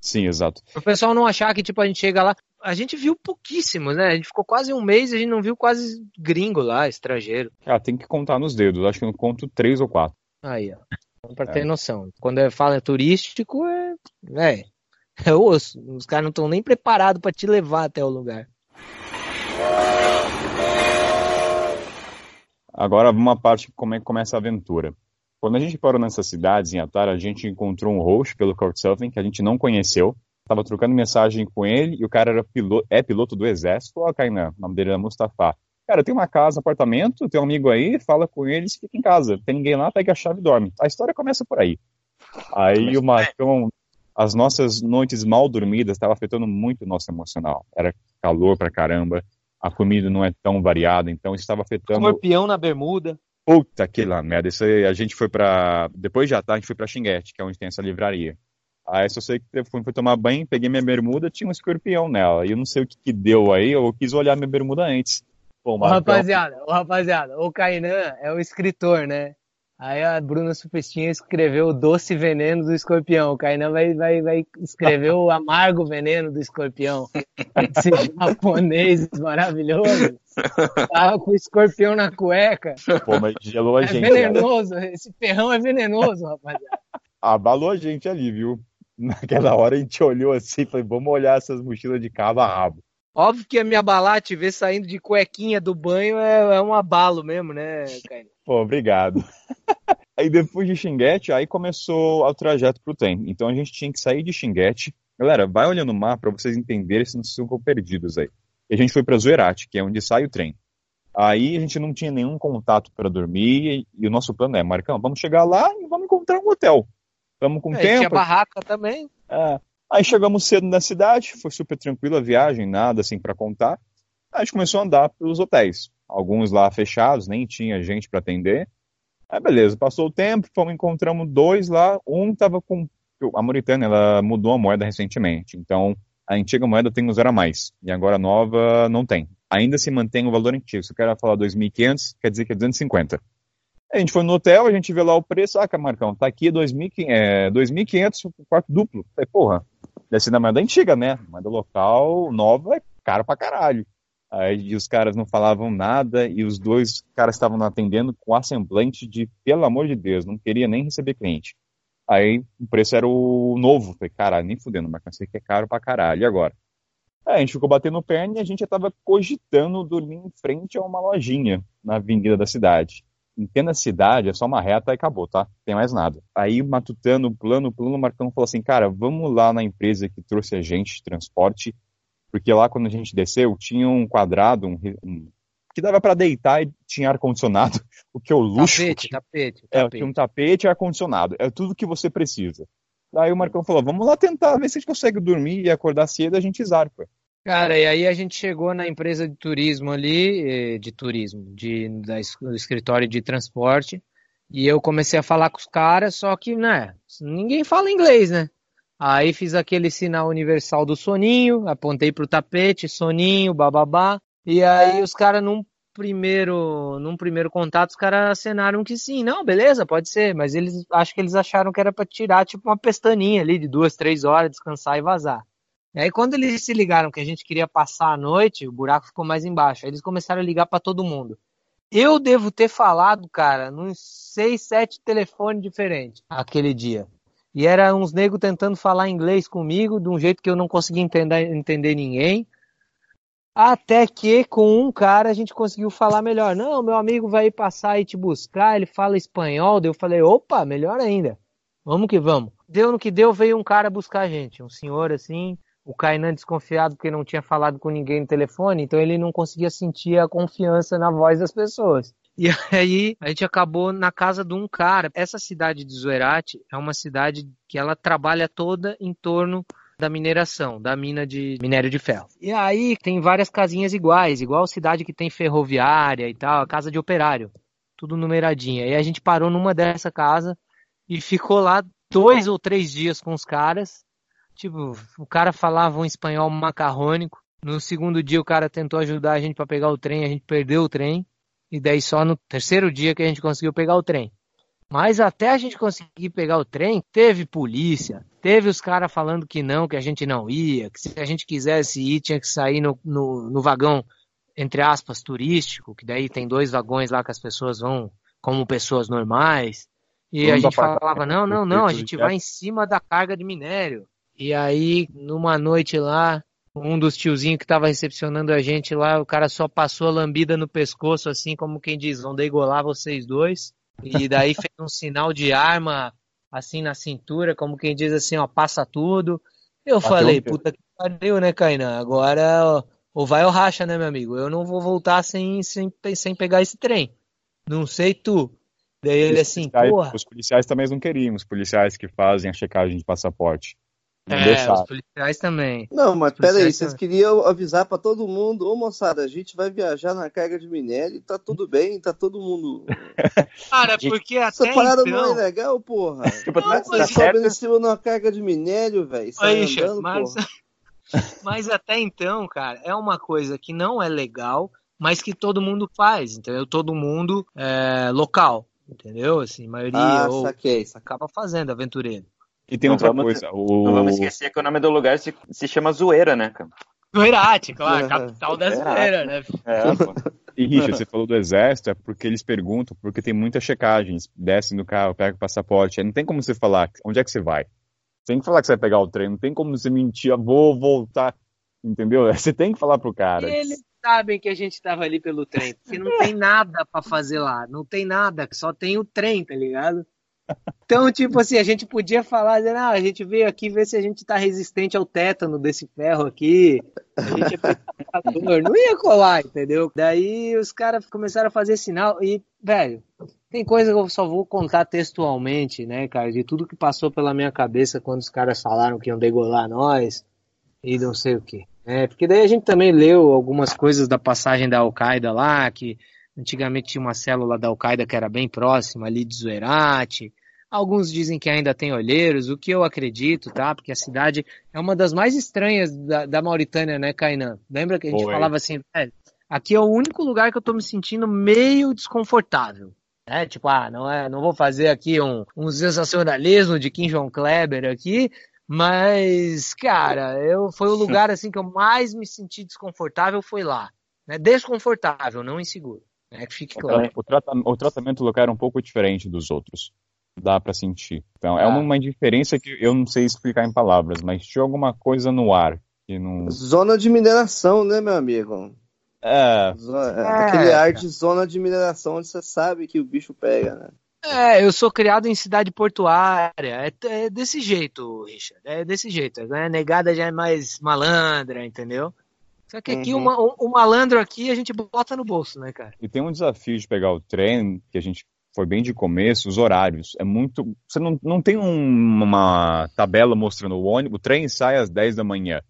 Sim, exato. O pessoal não achar que, tipo, a gente chega lá, a gente viu pouquíssimo, né? A gente ficou quase um mês e a gente não viu quase gringo lá, estrangeiro. Ah, tem que contar nos dedos, acho que eu conto três ou quatro. Aí, ó. Pra ter é. noção. Quando fala turístico, é. É, é osso. Os caras não estão nem preparados para te levar até o lugar. Agora, uma parte como é que começa a aventura. Quando a gente parou nessas cidades, em Atar, a gente encontrou um host pelo Couchsurfing que a gente não conheceu. Tava trocando mensagem com ele e o cara era piloto, é piloto do exército. Ó, Kainan, o nome dele era Mustafa. Cara, tem uma casa, apartamento, tem um amigo aí, fala com eles, fica em casa. Tem ninguém lá, pega a chave e dorme. A história começa por aí. Aí o Marcão as nossas noites mal dormidas estavam afetando muito o nosso emocional. Era calor pra caramba, a comida não é tão variada, então isso estava afetando. Escorpião na bermuda. Puta que lá, merda. Isso a gente foi pra. Depois de tarde, a gente foi pra Xinguete, que é onde tem essa livraria. Aí só sei que eu fui, fui tomar banho, peguei minha bermuda, tinha um escorpião nela. E eu não sei o que, que deu aí, eu quis olhar minha bermuda antes. Pô, ô, rapaziada, ô, rapaziada, o Kainan é o escritor, né? Aí a Bruna Supestinha escreveu o doce veneno do escorpião. O Kainan vai, vai, vai escrever o amargo veneno do escorpião. Esse <laughs> japonês maravilhoso. Tava com o escorpião na cueca. Pô, mas gelou a é gente. É venenoso, cara. esse ferrão é venenoso, rapaziada. Abalou a gente ali, viu? Naquela hora a gente olhou assim e falou: vamos olhar essas mochilas de cabo a rabo. Óbvio que a minha balar te ver saindo de cuequinha do banho é, é um abalo mesmo, né, Caio? Pô, obrigado. <laughs> aí depois de Xinguete, aí começou o trajeto pro trem. Então a gente tinha que sair de Xinguete. Galera, vai olhando o mapa para vocês entenderem se não ficam perdidos aí. E a gente foi para Zuerate, que é onde sai o trem. Aí a gente não tinha nenhum contato para dormir e, e, o nosso plano é, Marcão, vamos chegar lá e vamos encontrar um hotel. Vamos com é, tempo. Tinha barraca também. É, Aí chegamos cedo na cidade, foi super tranquila a viagem, nada assim para contar. Aí a gente começou a andar pelos hotéis, alguns lá fechados, nem tinha gente para atender. Aí beleza, passou o tempo, fomos encontramos dois lá, um tava com a Mauritânia, ela mudou a moeda recentemente, então a antiga moeda tem um zero a mais e agora a nova não tem. Ainda se mantém o valor antigo. Se o cara falar 2.500, quer dizer que é 250. A gente foi no hotel, a gente vê lá o preço, ah, Camarcão, tá aqui 2.500, é, 2.500 quarto duplo. Falei, porra, deve ser da moeda antiga, né? Moeda local nova é caro pra caralho. Aí os caras não falavam nada e os dois caras estavam atendendo com a semblante de, pelo amor de Deus, não queria nem receber cliente. Aí o preço era o novo. Falei, caralho, nem fudendo, mas isso aqui é caro pra caralho. E agora? Aí a gente ficou batendo perna e a gente já tava cogitando dormir em frente a uma lojinha na avenida da cidade. Entenda a cidade, é só uma reta e acabou, tá? Não tem mais nada. Aí, matutando, plano, plano, o Marcão falou assim, cara, vamos lá na empresa que trouxe a gente de transporte, porque lá quando a gente desceu, tinha um quadrado, um, um que dava para deitar e tinha ar-condicionado, <laughs> o que é o luxo. Tapete, tapete. É, tapete. tinha um tapete e ar-condicionado. É tudo que você precisa. Daí o Marcão falou, vamos lá tentar ver se a gente consegue dormir e acordar cedo a gente zarpa. Cara, e aí a gente chegou na empresa de turismo ali, eh, de turismo, de, da, do escritório de transporte, e eu comecei a falar com os caras, só que, né, ninguém fala inglês, né? Aí fiz aquele sinal universal do soninho, apontei pro tapete, soninho, bababá, e aí os caras num primeiro, num primeiro contato, os caras acenaram que sim, não, beleza, pode ser, mas eles, acho que eles acharam que era para tirar, tipo, uma pestaninha ali de duas, três horas, descansar e vazar. E aí quando eles se ligaram que a gente queria passar a noite, o buraco ficou mais embaixo. Aí eles começaram a ligar para todo mundo. Eu devo ter falado, cara, nos seis, sete telefones diferentes aquele dia. E era uns negros tentando falar inglês comigo de um jeito que eu não conseguia entender, entender ninguém. Até que com um cara a gente conseguiu falar melhor. Não, meu amigo vai passar e te buscar, ele fala espanhol. Daí eu falei, opa, melhor ainda. Vamos que vamos. Deu no que deu, veio um cara buscar a gente. Um senhor assim, o Kainan desconfiado porque não tinha falado com ninguém no telefone, então ele não conseguia sentir a confiança na voz das pessoas. E <laughs> aí a gente acabou na casa de um cara. Essa cidade de Zuerate é uma cidade que ela trabalha toda em torno da mineração, da mina de minério de ferro. E aí tem várias casinhas iguais, igual cidade que tem ferroviária e tal, casa de operário, tudo numeradinha. E a gente parou numa dessa casa e ficou lá dois ou três dias com os caras Tipo, o cara falava um espanhol macarrônico. No segundo dia o cara tentou ajudar a gente para pegar o trem, a gente perdeu o trem. E daí só no terceiro dia que a gente conseguiu pegar o trem. Mas até a gente conseguir pegar o trem, teve polícia, teve os caras falando que não, que a gente não ia, que se a gente quisesse ir tinha que sair no, no, no vagão, entre aspas, turístico, que daí tem dois vagões lá que as pessoas vão como pessoas normais. E Vamos a gente falava, não, não, não, a gente <laughs> vai em cima da carga de minério. E aí, numa noite lá, um dos tiozinhos que estava recepcionando a gente lá, o cara só passou a lambida no pescoço, assim como quem diz, vão degolar vocês dois. E daí fez um sinal de arma, assim, na cintura, como quem diz assim, ó, passa tudo. Eu falei, puta que pariu, né, Kainan? Agora, ó, ou vai ou racha, né, meu amigo? Eu não vou voltar sem, sem, sem pegar esse trem. Não sei tu. Daí ele assim, porra. Os policiais também não queriam, os policiais que fazem a checagem de passaporte. Não é, deixaram. os policiais também. Não, mas peraí, vocês queriam avisar para todo mundo, ô moçada, a gente vai viajar na carga de minério, tá tudo bem, tá todo mundo. <laughs> Cara, porque até Essa parada então... não é legal, porra. <laughs> Tipo, não, que você sobe em cima de uma carga de minério, velho? mas... <laughs> mas até então, cara, é uma coisa que não é legal, mas que todo mundo faz, entendeu? Todo mundo é, local, entendeu? Assim, a maioria ah, ou saquei. acaba fazendo aventureiro. E tem não outra vamos, coisa. O... Não vamos esquecer que o nome do lugar se, se chama Zoeira, né, cara? Zoeirate, claro, capital da zoeira, né? É, pô. E Richard, você falou do exército, é porque eles perguntam, porque tem muitas checagens. Desce no carro, pega o passaporte. Aí não tem como você falar onde é que você vai. Você tem que falar que você vai pegar o trem, não tem como você mentir, ah, vou voltar. Entendeu? <laughs> Você tem que falar pro cara. Eles sabem que a gente tava ali pelo trem, porque não <laughs> tem nada para fazer lá. Não tem nada, só tem o trem, tá ligado? Então, tipo assim, a gente podia falar, dizer, ah, a gente veio aqui ver se a gente tá resistente ao tétano desse ferro aqui. A gente é. Não ia colar, entendeu? Daí os caras começaram a fazer sinal e, velho, tem coisa que eu só vou contar textualmente, né, cara, de tudo que passou pela minha cabeça quando os caras falaram que iam degolar nós e não sei o que. É, porque daí a gente também leu algumas coisas da passagem da Al-Qaeda lá, que antigamente tinha uma célula da Al-Qaeda que era bem próxima ali de Zuerate, Alguns dizem que ainda tem olheiros, o que eu acredito, tá? Porque a cidade é uma das mais estranhas da, da Mauritânia, né, Kainan? Lembra que a gente Foi. falava assim, é, aqui é o único lugar que eu tô me sentindo meio desconfortável. É, tipo, ah, não, é, não vou fazer aqui um, um sensacionalismo de Kim Jong Kleber aqui, mas, cara, eu, foi o <laughs> lugar assim que eu mais me senti desconfortável, foi lá. Né? Desconfortável, não inseguro. Né? Que fique claro. O, trata, o tratamento local era um pouco diferente dos outros. Dá para sentir. Então, é uma, Ah. uma indiferença que eu não sei explicar em palavras, mas tinha alguma coisa no ar que não. Zona de mineração, né, meu amigo? É, Zona- É, aquele ar de zona de mineração onde você sabe que o bicho pega, né? É, eu sou criado em cidade portuária. É, é desse jeito, Richard. É desse jeito. Né? Negada já é mais malandra, entendeu? Só que aqui Uhum. o, ma- o- o malandro aqui a gente bota no bolso, né, cara? E tem um desafio de pegar o trem, que a gente foi bem de começo, os horários. É muito. Você não, não tem um- uma tabela mostrando o ônibus, o trem sai às 10 da manhã.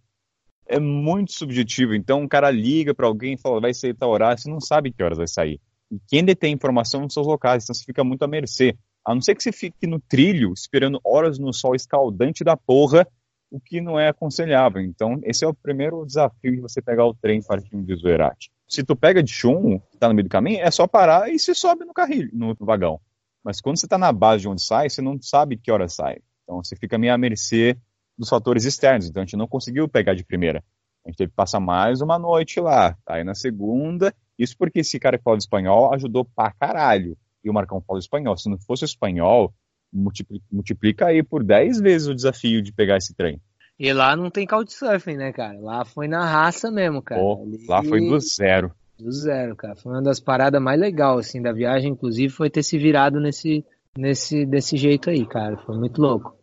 É muito subjetivo. Então o cara liga para alguém e fala, vai sair tal horário, você não sabe que horas vai sair. E quem detém informação são os locais, então você fica muito à mercê. A não ser que você fique no trilho, esperando horas no sol escaldante da porra, o que não é aconselhável. Então, esse é o primeiro desafio de você pegar o trem partindo de Zoerate. Se tu pega de chum, que tá no meio do caminho, é só parar e se sobe no carrilho, no, vagão. Mas quando você tá na base de onde sai, você não sabe que hora sai. Então você fica meio à mercê dos fatores externos. Então a gente não conseguiu pegar de primeira. A gente teve que passar mais uma noite lá. Aí na segunda, isso porque esse cara que fala espanhol ajudou pra caralho. E o Marcão fala espanhol. Se não fosse espanhol, multipli- multiplica aí por 10 vezes o desafio de pegar esse trem. E lá não tem couchsurfing, né, cara? Lá foi na raça mesmo, cara. Pô, Ali- lá foi do zero. Do zero, cara. Foi uma das paradas mais legais, assim, da viagem, inclusive, foi ter se virado nesse, nesse, desse jeito aí, cara. Foi muito louco.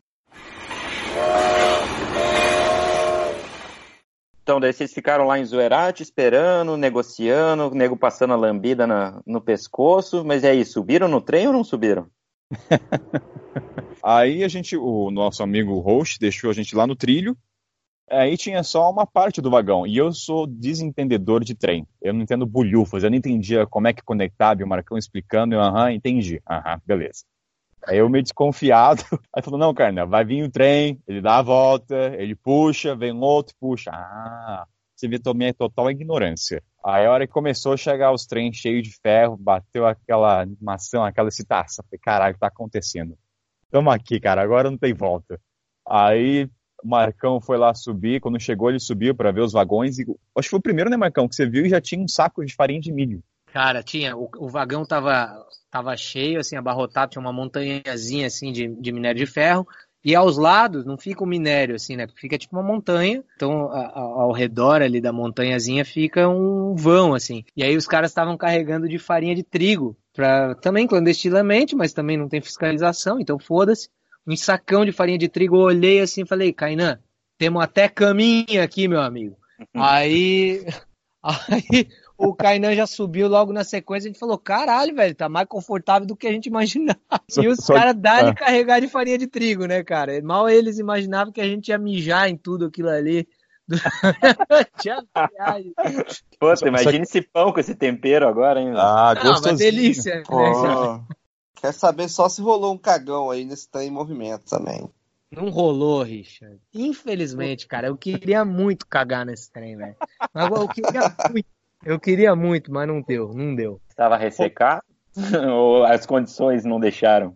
Então, daí vocês ficaram lá em Zuerate esperando, negociando, o nego passando a lambida na- no pescoço, mas e aí, subiram no trem ou não subiram? <laughs> Aí a gente, o nosso amigo host deixou a gente lá no trilho. Aí tinha só uma parte do vagão. E eu sou desentendedor de trem. Eu não entendo bulhufas. Eu não entendia como é que conectava. E o Marcão explicando. Eu, aham, entendi. Aham, beleza. Aí eu meio desconfiado. <laughs> Aí falou, não, Carna, vai vir o trem. Ele dá a volta. Ele puxa, vem outro, puxa. Ah, vê também a total ignorância. Aí a hora que começou a chegar os trens cheios de ferro, bateu aquela animação, aquela excitação. Falei, caralho, tá acontecendo? Tamo aqui, cara, agora não tem volta. Aí Marcão foi lá subir, quando chegou ele subiu para ver os vagões e acho que foi o primeiro, né, Marcão, que você viu e já tinha um saco de farinha de milho. Cara, tinha, o, o vagão tava, tava cheio, assim, abarrotado, tinha uma montanhazinha, assim, de, de minério de ferro, e aos lados não fica o minério, assim, né, fica tipo uma montanha, então a- a- ao redor ali da montanhazinha fica um vão, assim, e aí os caras estavam carregando de farinha de trigo, pra, também clandestinamente, mas também não tem fiscalização, então foda-se, um sacão de farinha de trigo, eu olhei assim e falei, Kainan, temos até caminho aqui, meu amigo. <laughs> Aí, <laughs> aí o Kainan já subiu logo na sequência. A gente falou: caralho, velho, tá mais confortável do que a gente imaginava. <laughs> E os caras dali é. carregar de farinha de trigo, né, cara? Mal eles imaginavam que a gente ia mijar em tudo aquilo ali. <laughs> Pô, Só- imagina esse pão com esse tempero agora, hein? Ah, Ah, uma gostosinho. delícia, né, quer saber só se rolou um cagão aí nesse trem em movimento também. Não rolou, Richard. Infelizmente, cara, eu queria muito cagar nesse trem, velho. Mas eu queria muito. Eu queria muito, mas não deu, não deu. Estava ressecado? <laughs> ou as condições não deixaram?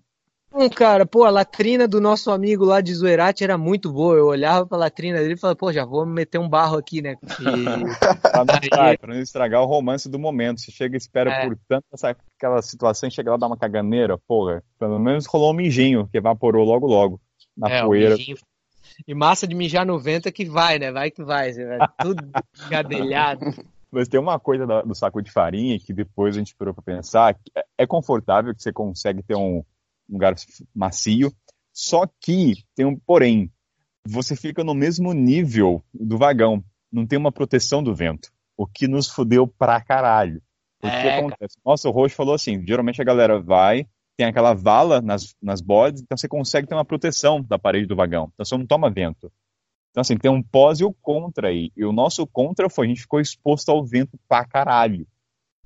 Não, cara, pô, a latrina do nosso amigo lá de Zoerate era muito boa. Eu olhava pra latrina dele e falava, pô, já vou meter um barro aqui, né? <laughs> E- Pra não, não estragar o romance do momento. Você chega e espera É. por tanto essa, aquela situação e chega lá e dá uma caganeira, porra. Pelo menos rolou um mijinho, que evaporou logo logo. Na é, poeira. mijinho. E massa de mijar no vento é que vai, né? Vai que vai. Você vai tudo <laughs> gadelhado. Mas tem uma coisa da- do saco de farinha que depois a gente parou pra pensar. que é- é confortável, que você consegue ter um um lugar macio. Só que tem um porém. Você fica no mesmo nível do vagão. Não tem uma proteção do vento. O que nos fudeu pra caralho. O que É, acontece? Nossa, o Roxo falou assim: geralmente a galera vai, tem aquela vala nas, nas bodes, então você consegue ter uma proteção da parede do vagão. Então você não toma vento. Então, assim, tem um pós e o contra aí. E o nosso contra foi: a gente ficou exposto ao vento pra caralho.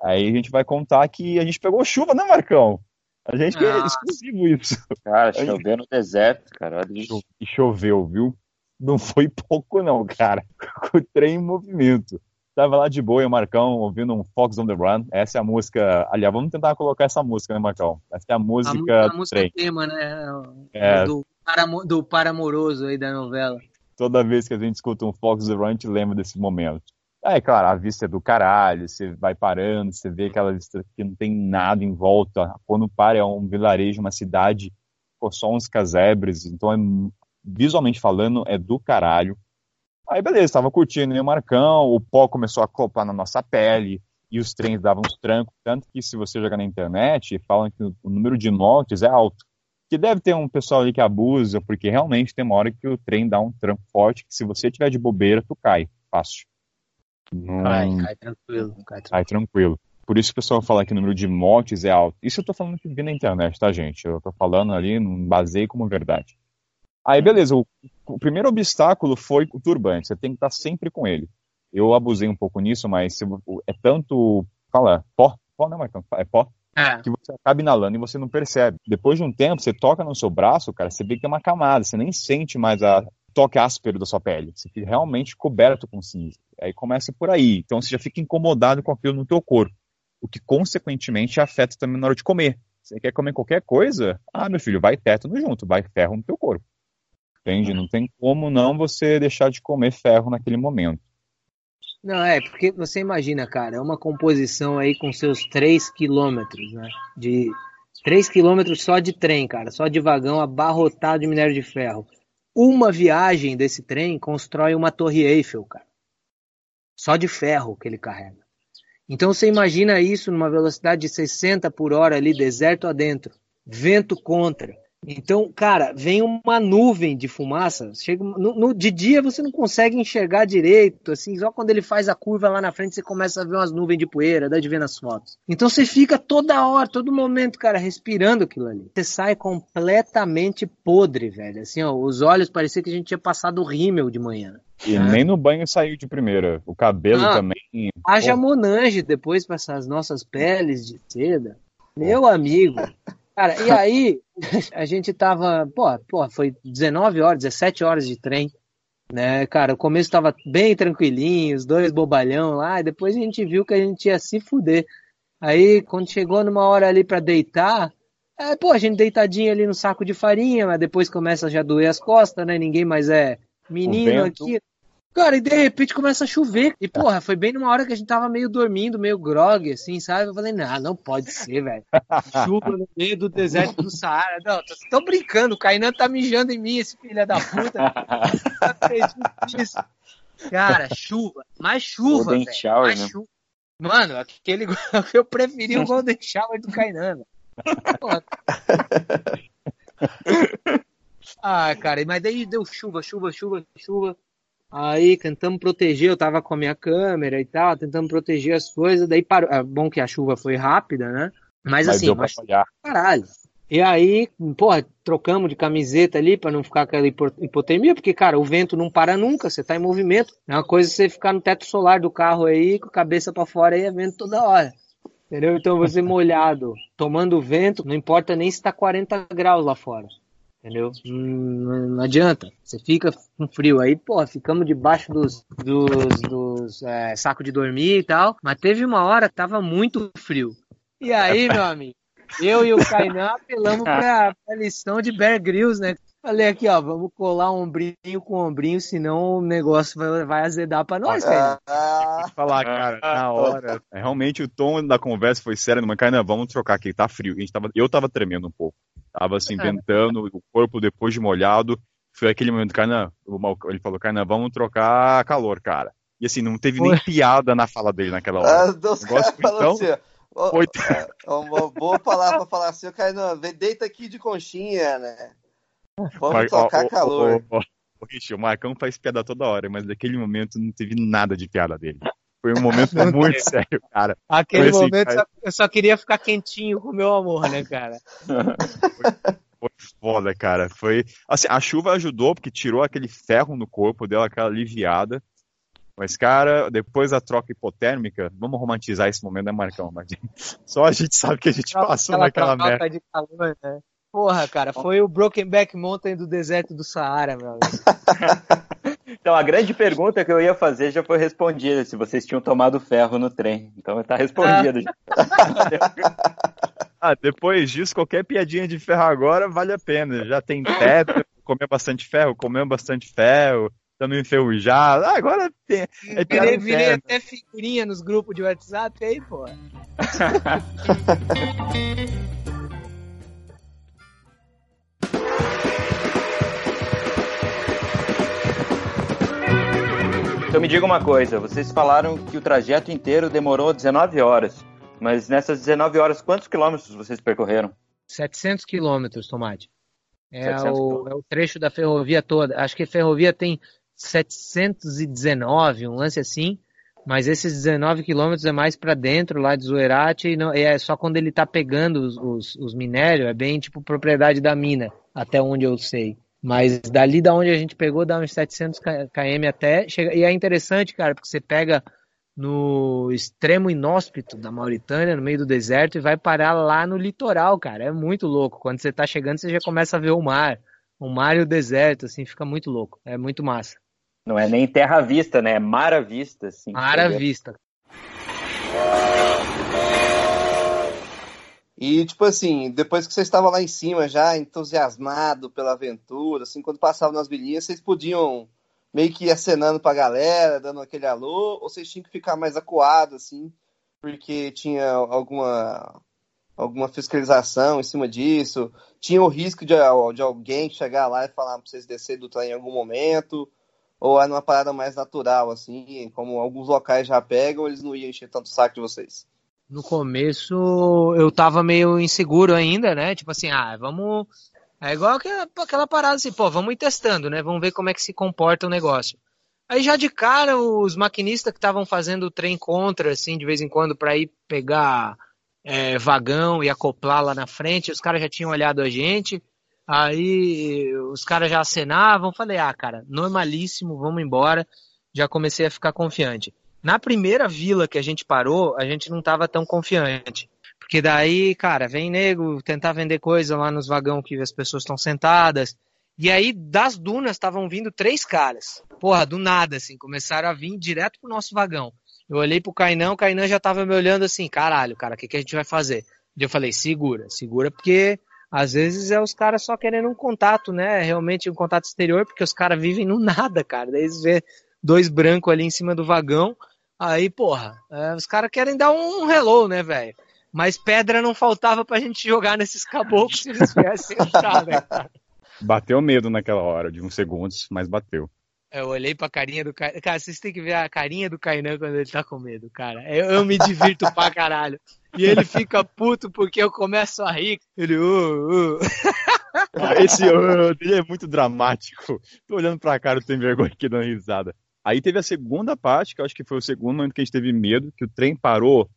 Aí a gente vai contar que a gente pegou chuva, né, Marcão? A gente que é exclusivo isso. Cara, choveu no deserto, cara. Olha isso. E choveu, viu? Não foi <laughs> pouco, não, cara. Com o trem em movimento. Tava lá de boa, o Marcão ouvindo um Fox on the Run. Essa é a música. Aliás, vamos tentar colocar essa música, né, Marcão? Essa é a A, música a do música trem. tema, né? É. Do, paramo- do paramoroso aí da novela. Toda vez que a gente escuta um Fox the Run, a gente lembra desse momento. É, claro, a vista é do caralho, você vai parando, você vê aquela vista que não tem nada em volta. Quando para é um vilarejo, uma cidade pô, só uns casebres, então é, visualmente falando é do caralho. Aí beleza, tava curtindo o Marcão, o pó começou a copar na nossa pele, e os trens davam uns trancos, tanto que se você jogar na internet, falam que o número de mortes é alto. Que deve ter um pessoal ali que abusa, porque realmente tem uma hora que o trem dá um tranco forte, que se você tiver de bobeira, tu cai, fácil. Não... Cai, cai tranquilo, cai tranquilo. Cai tranquilo. Por isso que o pessoal fala que o número de mortes é alto. Isso eu tô falando que vi na internet, tá, gente? Eu tô falando ali, não basei como verdade. Aí, beleza, o, o, primeiro obstáculo foi o turbante. Você tem que estar sempre com ele. Eu abusei um pouco nisso, mas é tanto. Fala, pó? Pó não, Marcão? É pó? É. Que você acaba inalando e você não percebe. Depois de um tempo, você toca no seu braço, cara, você vê que tem uma camada, você nem sente mais a toque áspero da sua pele. Você fica realmente coberto com cinza. Aí começa por aí. Então você já fica incomodado com aquilo no teu corpo o que consequentemente afeta também na hora de comer. Você quer comer qualquer coisa? Ah, meu filho, vai tétano junto, vai ferro no teu corpo. Entende? Não tem como não você deixar de comer ferro naquele momento. Não, é, porque você imagina, cara, é uma composição aí com seus 3 quilômetros, né? De 3 quilômetros só de trem, cara, só de vagão abarrotado de minério de ferro. Uma viagem desse trem constrói uma torre Eiffel, cara. Só de ferro que ele carrega. Então você imagina isso numa velocidade de 60 por hora ali, deserto adentro, vento contra. Então, cara, vem uma nuvem de fumaça. Chega no, no, de dia você não consegue enxergar direito, assim, só quando ele faz a curva lá na frente você começa a ver umas nuvens de poeira, dá de ver nas fotos. Então você fica toda hora, todo momento, cara, respirando aquilo ali. Você sai completamente podre, velho. Assim, ó, os olhos parecia que a gente tinha passado rímel de manhã. E é. nem no banho saiu de primeira. O cabelo ah, também. Haja monange depois para essas nossas peles de seda. Meu amigo. Cara, e aí a gente tava, pô, pô, foi 19 horas, 17 horas de trem, né, cara, o começo tava bem tranquilinho, os dois bobalhão lá, e depois a gente viu que a gente ia se fuder. Aí, quando chegou numa hora ali para deitar, é, pô, a gente deitadinho ali no saco de farinha, mas depois começa já a doer as costas, né, ninguém mais é menino aqui, Cara, e de repente começa a chover. E, porra, foi bem numa hora que a gente tava meio dormindo, meio grog, assim, sabe? Eu falei, não, não pode ser, velho. <laughs> Chuva no meio do deserto do Saara. Não, tô, tô brincando, o Kainan tá mijando em mim, esse filho da puta. <laughs> isso. Cara, chuva, mais chuva, Golden velho. Shower, mais né? chuva. Mano, aquele <laughs> eu preferi o Golden Shower do Kainan. Ah, cara, mas daí deu chuva, chuva, chuva, chuva. Aí tentamos proteger, eu tava com a minha câmera e tal, tentando proteger as coisas, daí parou. É bom que a chuva foi rápida, né? Mas, mas assim, mas, caralho. E aí, porra, trocamos de camiseta ali para não ficar aquela hipotermia, porque, cara, o vento não para nunca, você tá em movimento. É uma coisa você ficar no teto solar do carro aí, com a cabeça para fora aí, é vento toda hora. Entendeu? Então você <laughs> molhado, tomando vento, não importa nem se tá 40 graus lá fora entendeu? Não, não, adianta. Você fica com frio. Aí, pô, ficamos debaixo dos, dos, dos é, sacos de dormir e tal. Mas teve uma hora que tava muito frio. E aí, meu amigo, eu e o Kainan apelamos pra, pra lição de Bear Grylls, né? Falei aqui, ó, vamos colar ombrinho com ombrinho, senão o negócio vai, vai azedar pra nós, cara. Tem que falar, cara, na hora. Realmente o tom da conversa foi sério, mas, cara, vamos trocar aqui, tá frio. A gente tava, eu tava tremendo um pouco. Tava assim, ventando, o corpo depois de molhado. Foi aquele momento, cara, ele falou, cara, vamos trocar calor, cara. E assim, não teve nem piada na fala dele naquela hora. Ah, Deus, cara, então, assim, foi... É uma boa palavra pra falar assim, cara, deita aqui de conchinha, né? Vamos Mar... tocar calor. O, o, o, o Marcão faz piada toda hora, mas naquele momento não teve nada de piada dele. Foi um momento <laughs> muito sério, cara. Aquele assim, momento cara... eu só queria ficar quentinho com o meu amor, né, cara? Foi, <laughs> foi foda, cara. Foi. Assim, a chuva ajudou, porque tirou aquele ferro no corpo, deu aquela aliviada. Mas, cara, depois da troca hipotérmica, vamos romantizar esse momento, né, Marcão? Mas <laughs> só a gente sabe que a gente passou naquela merda. De calor, né? Porra, cara, foi o Broken Back Mountain do deserto do Saara, meu amigo. <laughs> então, a grande pergunta que eu ia fazer já foi respondida, se vocês tinham tomado ferro no trem. Então, tá respondido. ah, depois disso, qualquer piadinha de ferro agora vale a pena. Já tem teto, comeu bastante ferro, comeu bastante ferro, estamos enferrujados. Ah, agora tem. É virei, virei até figurinha nos grupos de WhatsApp aí, pô. <laughs> Então me diga uma coisa, vocês falaram que o trajeto inteiro demorou 19 horas, mas nessas 19 horas, quantos quilômetros vocês percorreram? 700 quilômetros, Tomate. É o, é o trecho da ferrovia toda. Acho que a ferrovia tem 719, um lance assim. Mas esses 19 quilômetros é mais para dentro lá de Zuerate e não, é só quando ele tá pegando os, os, os, minérios, é bem tipo propriedade da mina, até onde eu sei. Mas dali da onde a gente pegou dá uns 700 km até, chega, e é interessante, cara, porque você pega no extremo inóspito da Mauritânia, no meio do deserto, e vai parar lá no litoral, cara. É muito louco. Quando você tá chegando, você já começa a ver o mar. O mar e o deserto, assim, fica muito louco. É muito massa. Não é nem terra à vista, né? É mar à vista. Assim, mar à vista. E, tipo assim, depois que você estava lá em cima já, entusiasmado pela aventura, assim, quando passavam nas vilinhas, vocês podiam meio que ir acenando pra galera, dando aquele alô, ou vocês tinham que ficar mais acuados, assim, porque tinha alguma alguma fiscalização em cima disso? Tinha o risco de, de alguém chegar lá e falar pra vocês descer do trem em algum momento? Ou é numa parada mais natural, assim, como alguns locais já pegam, eles não iam encher tanto saco de vocês? No começo eu tava meio inseguro ainda, né? Tipo assim, ah, vamos. É igual aquela parada assim, pô, vamos ir testando, né? Vamos ver como é que se comporta o negócio. Aí já de cara, os maquinistas que estavam fazendo o trem contra, assim, de vez em quando, para ir pegar é, vagão e acoplar lá na frente, os caras já tinham olhado a gente. Aí os caras já acenavam, falei, ah, cara, normalíssimo, vamos embora. Já comecei a ficar confiante. Na primeira vila que a gente parou, a gente não estava tão confiante. Porque daí, cara, vem nego tentar vender coisa lá nos vagão que as pessoas estão sentadas. E aí, das dunas, estavam vindo três caras. Porra, do nada, assim, começaram a vir direto pro nosso vagão. Eu olhei pro Cainão, o Cainão já tava me olhando assim, caralho, cara, o que, que a gente vai fazer? E eu falei, segura, segura, porque às vezes é os caras só querendo um contato, né? Realmente um contato exterior, porque os caras vivem no nada, cara. Daí eles vê dois brancos ali em cima do vagão. Aí, porra, é, os caras querem dar um hello, né, velho? Mas pedra não faltava pra gente jogar nesses caboclos se eles viessem entrar, né, cara? Bateu medo naquela hora, de uns segundos, mas bateu. Eu olhei pra carinha do Kainan. Cara, vocês têm que ver a carinha do Kainan quando ele tá com medo, cara. Eu, eu me divirto pra caralho. E ele fica puto porque eu começo a rir. Ele, uh, uh. Esse uh, dele é muito dramático. Tô olhando pra cara, eu tenho vergonha aqui dando risada. Aí teve a segunda parte, que eu acho que foi o segundo momento que a gente teve medo, que o trem parou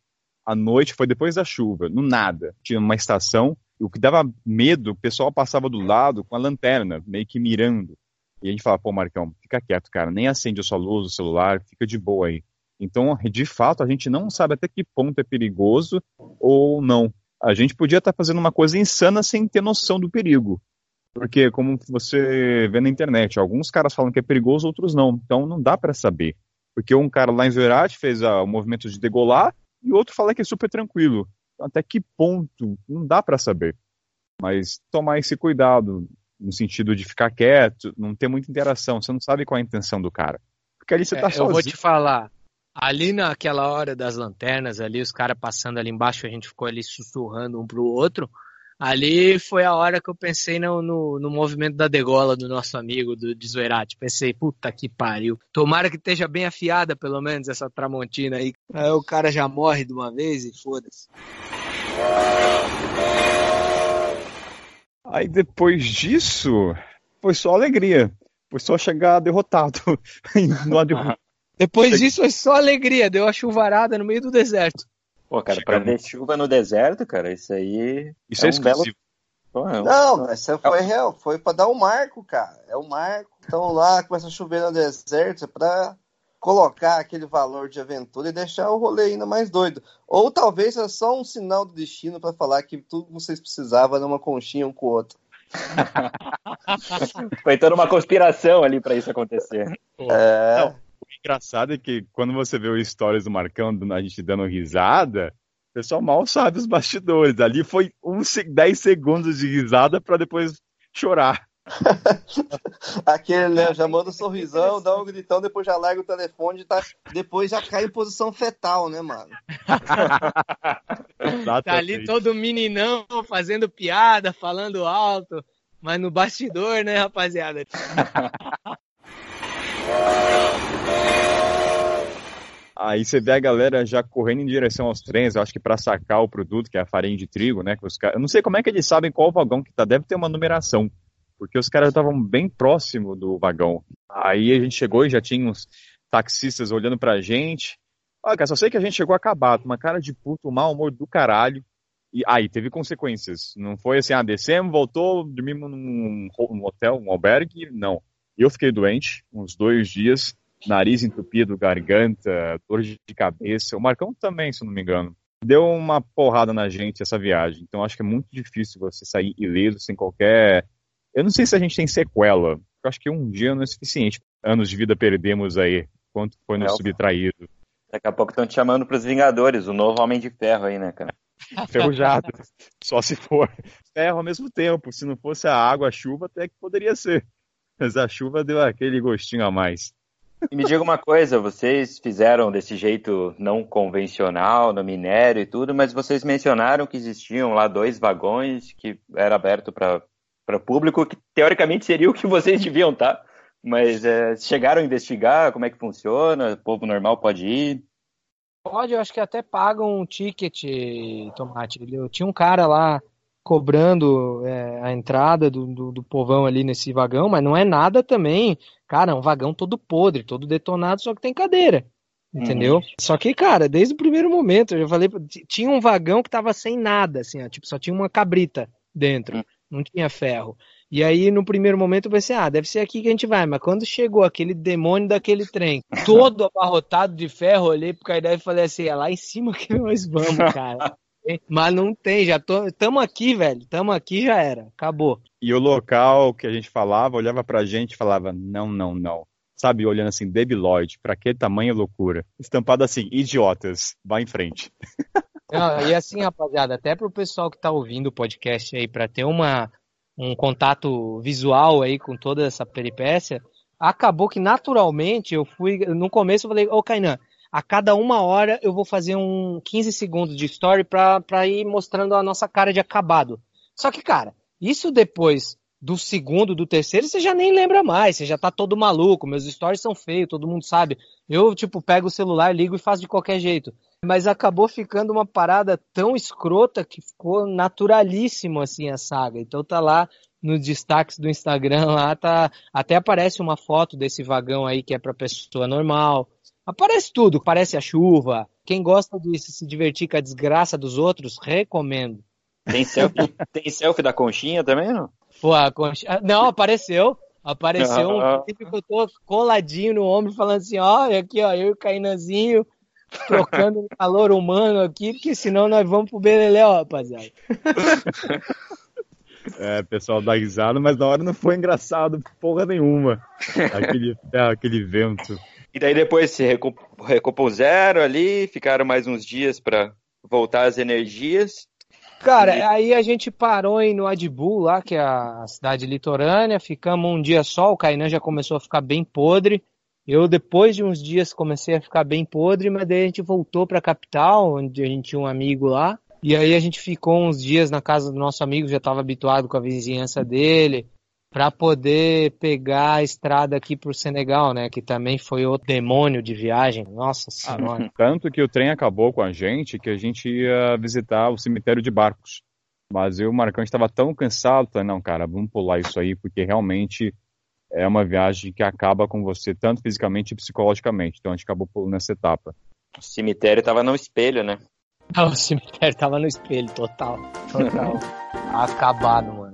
à noite, foi depois da chuva, no nada. Tinha uma estação, e o que dava medo, o pessoal passava do lado com a lanterna, meio que mirando. E a gente fala, pô, Marcão, fica quieto, cara, nem acende a sua luz, o celular, fica de boa aí. Então, de fato, a gente não sabe até que ponto é perigoso ou não. A gente podia estar fazendo uma coisa insana sem ter noção do perigo. Porque, como você vê na internet, alguns caras falam que é perigoso, outros não. Então, não dá para saber. Porque um cara lá em Zoerate fez ah, o movimento de degolar e outro fala que é super tranquilo. Até que ponto? Não dá para saber. Mas tomar esse cuidado, no sentido de ficar quieto, não ter muita interação. Você não sabe qual é a intenção do cara. Porque ali você tá é, sozinho. Eu vou te falar, Ali naquela hora das lanternas, ali, os caras passando ali embaixo, a gente ficou ali sussurrando um pro outro. Ali foi a hora que eu pensei no, no, no movimento da degola do nosso amigo, do Desverati. Pensei, puta que pariu. Tomara que esteja bem afiada, pelo menos, essa tramontina aí. Aí o cara já morre de uma vez e foda-se. Aí depois disso, foi só alegria. Foi só chegar derrotado <laughs> no depois disso foi só alegria, deu a chuvarada no meio do deserto. Pô, cara, pra ver chuva no deserto, cara, isso aí. Isso é, é um belo. Pô, é um... Não, essa foi real, foi pra dar um marco, cara. É um marco. Então lá começa a chover no deserto é pra colocar aquele valor de aventura e deixar o rolê ainda mais doido. Ou talvez é só um sinal do destino para falar que tudo que vocês precisavam era uma conchinha um com o outro. <laughs> Foi toda uma conspiração ali para isso acontecer. É... Não, engraçado é que quando você vê os stories do Marcão, a gente dando risada, o pessoal mal sabe os bastidores. Ali foi uns 10 segundos de risada para depois chorar. <laughs> Aquele, né? Já manda um sorrisão, dá um gritão, depois já larga o telefone, tá, depois já cai em posição fetal, né, mano? <laughs> tá ali todo meninão fazendo piada, falando alto, mas no bastidor, né, rapaziada? <laughs> Aí você vê a galera já correndo em direção aos trens, eu acho que para sacar o produto, que é a farinha de trigo, né? Que os cara... Eu não sei como é que eles sabem qual vagão que tá, deve ter uma numeração, porque os caras estavam bem próximo do vagão. Aí a gente chegou e já tinha uns taxistas olhando pra gente. Olha, só sei que a gente chegou acabado, uma cara de puto, mau humor do caralho. E aí teve consequências. Não foi assim, ah, descemos, voltou, dormimos num, num hotel, um albergue, não. Eu fiquei doente uns dois dias nariz entupido, garganta, dor de cabeça. O Marcão também, se não me engano. Deu uma porrada na gente essa viagem. Então acho que é muito difícil você sair ileso sem qualquer. Eu não sei se a gente tem sequela. Eu acho que um dia não é suficiente. Anos de vida perdemos aí. Quanto foi nos subtraído. Daqui a pouco estão te chamando para os Vingadores, o novo Homem de Ferro aí, né, cara? <laughs> Ferrujado. Só se for ferro ao mesmo tempo. Se não fosse a água, a chuva, até que poderia ser. Mas a chuva deu aquele gostinho a mais. E me diga uma coisa, vocês fizeram desse jeito não convencional, no minério e tudo, mas vocês mencionaram que existiam lá dois vagões que era aberto para público, que teoricamente seria o que vocês deviam. Tá? Mas é, chegaram a investigar como é que funciona? O povo normal pode ir? Pode, eu acho que até pagam um ticket, Tomate. Eu tinha um cara lá cobrando é, a entrada do, do, do, povão ali nesse vagão, mas não é nada também. Cara, é um vagão todo podre, todo detonado, só que tem cadeira. Entendeu? Uhum. Só que, cara, desde o primeiro momento, eu já falei, tinha um vagão que tava sem nada, assim, ó, tipo, só tinha uma cabrita dentro, uhum. não tinha ferro. E aí, no primeiro momento, eu pensei, ah, deve ser aqui que a gente vai. Mas quando chegou aquele demônio daquele trem, <laughs> todo abarrotado de ferro, olhei pro Caidé e falei assim, é lá em cima que nós vamos, <laughs> cara. Mas não tem, já tô. Tamo aqui, velho. Tamo aqui, já era. Acabou. E o local que a gente falava, olhava pra gente e falava: não, não, não. Sabe, olhando assim, Debiloid, pra que tamanha loucura? Estampado assim, idiotas, vai em frente. <laughs> Não, e assim, rapaziada, até pro pessoal que tá ouvindo o podcast aí, pra ter uma, um contato visual aí com toda essa peripécia, acabou que naturalmente eu fui. No começo eu falei, ô Kainan, a cada uma hora eu vou fazer um 15 segundos de story pra ir mostrando a nossa cara de acabado. Só que, cara, isso depois do segundo, do terceiro, você já nem lembra mais, você já tá todo maluco, meus stories são feios, todo mundo sabe. Eu, tipo, pego o celular, ligo e faço de qualquer jeito. Mas acabou ficando uma parada tão escrota que ficou naturalíssimo, assim, a saga. Então tá lá nos destaques do Instagram, lá tá, até aparece uma foto desse vagão aí que é pra pessoa normal. Aparece tudo, aparece a chuva. Quem gosta de se divertir com a desgraça dos outros, recomendo. Tem selfie, tem selfie da conchinha também, não? Pô, a conchinha. Não, apareceu. Apareceu um tipo que eu tô coladinho no ombro, falando assim: olha aqui, ó, eu e o Cainanzinho trocando um calor humano aqui, porque senão nós vamos pro Beleléu, rapaziada. <laughs> É, pessoal dá risada, mas na hora não foi engraçado porra nenhuma. <laughs> Aquele, é, aquele vento. E daí depois se recompuseram ali, ficaram mais uns dias para voltar as energias. Cara, e... aí a gente parou em no Adbu, lá, que é a cidade litorânea, ficamos um dia só, o Kainan já começou a ficar bem podre. Eu, depois de uns dias, comecei a ficar bem podre, mas daí a gente voltou para a capital, onde a gente tinha um amigo lá. E aí a gente ficou uns dias na casa do nosso amigo, já estava habituado com a vizinhança dele para poder pegar a estrada aqui para o Senegal, né? Que também foi outro demônio de viagem. Nossa senhora. Ah, tanto que o trem acabou com a gente que a gente ia visitar o cemitério de barcos. Mas eu, o Marcão, estava tão cansado, falei, não, cara, vamos pular isso aí, porque realmente é uma viagem que acaba com você, tanto fisicamente e psicologicamente. Então a gente acabou pulando essa etapa. O cemitério estava no espelho, né? Ah, <laughs> o cemitério estava no espelho, total. Total. <laughs> Acabado, mano.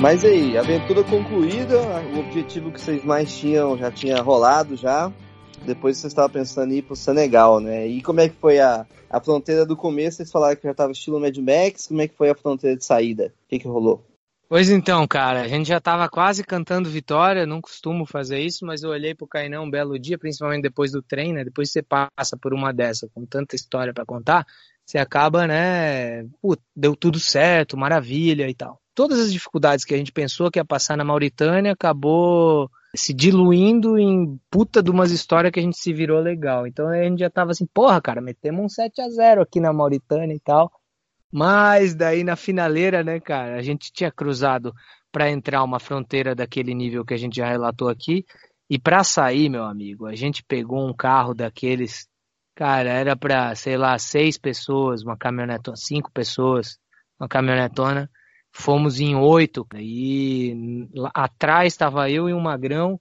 Mas aí, aventura concluída, o objetivo que vocês mais tinham já tinha rolado já. Depois vocês estavam pensando em ir pro Senegal, né? E como é que foi a, a fronteira do começo? Vocês falaram que já tava estilo Mad Max, como é que foi a fronteira de saída? O que que rolou? Pois então, cara, a gente já tava quase cantando vitória, não costumo fazer isso, mas eu olhei pro Cainão um belo dia, principalmente depois do trem, né? Depois você passa por uma dessa com tanta história para contar, você acaba, né? Putz, deu tudo certo, maravilha e tal todas as dificuldades que a gente pensou que ia passar na Mauritânia acabou se diluindo em puta de umas histórias que a gente se virou legal. Então a gente já tava assim, porra, cara, metemos um 7 a 0 aqui na Mauritânia e tal. Mas daí na finaleira, né, cara, a gente tinha cruzado para entrar uma fronteira daquele nível que a gente já relatou aqui. E para sair, meu amigo, a gente pegou um carro daqueles, cara, era para, sei lá, seis pessoas, uma caminhonetona, cinco pessoas, uma caminhonetona. Fomos em oito e atrás estava eu e um magrão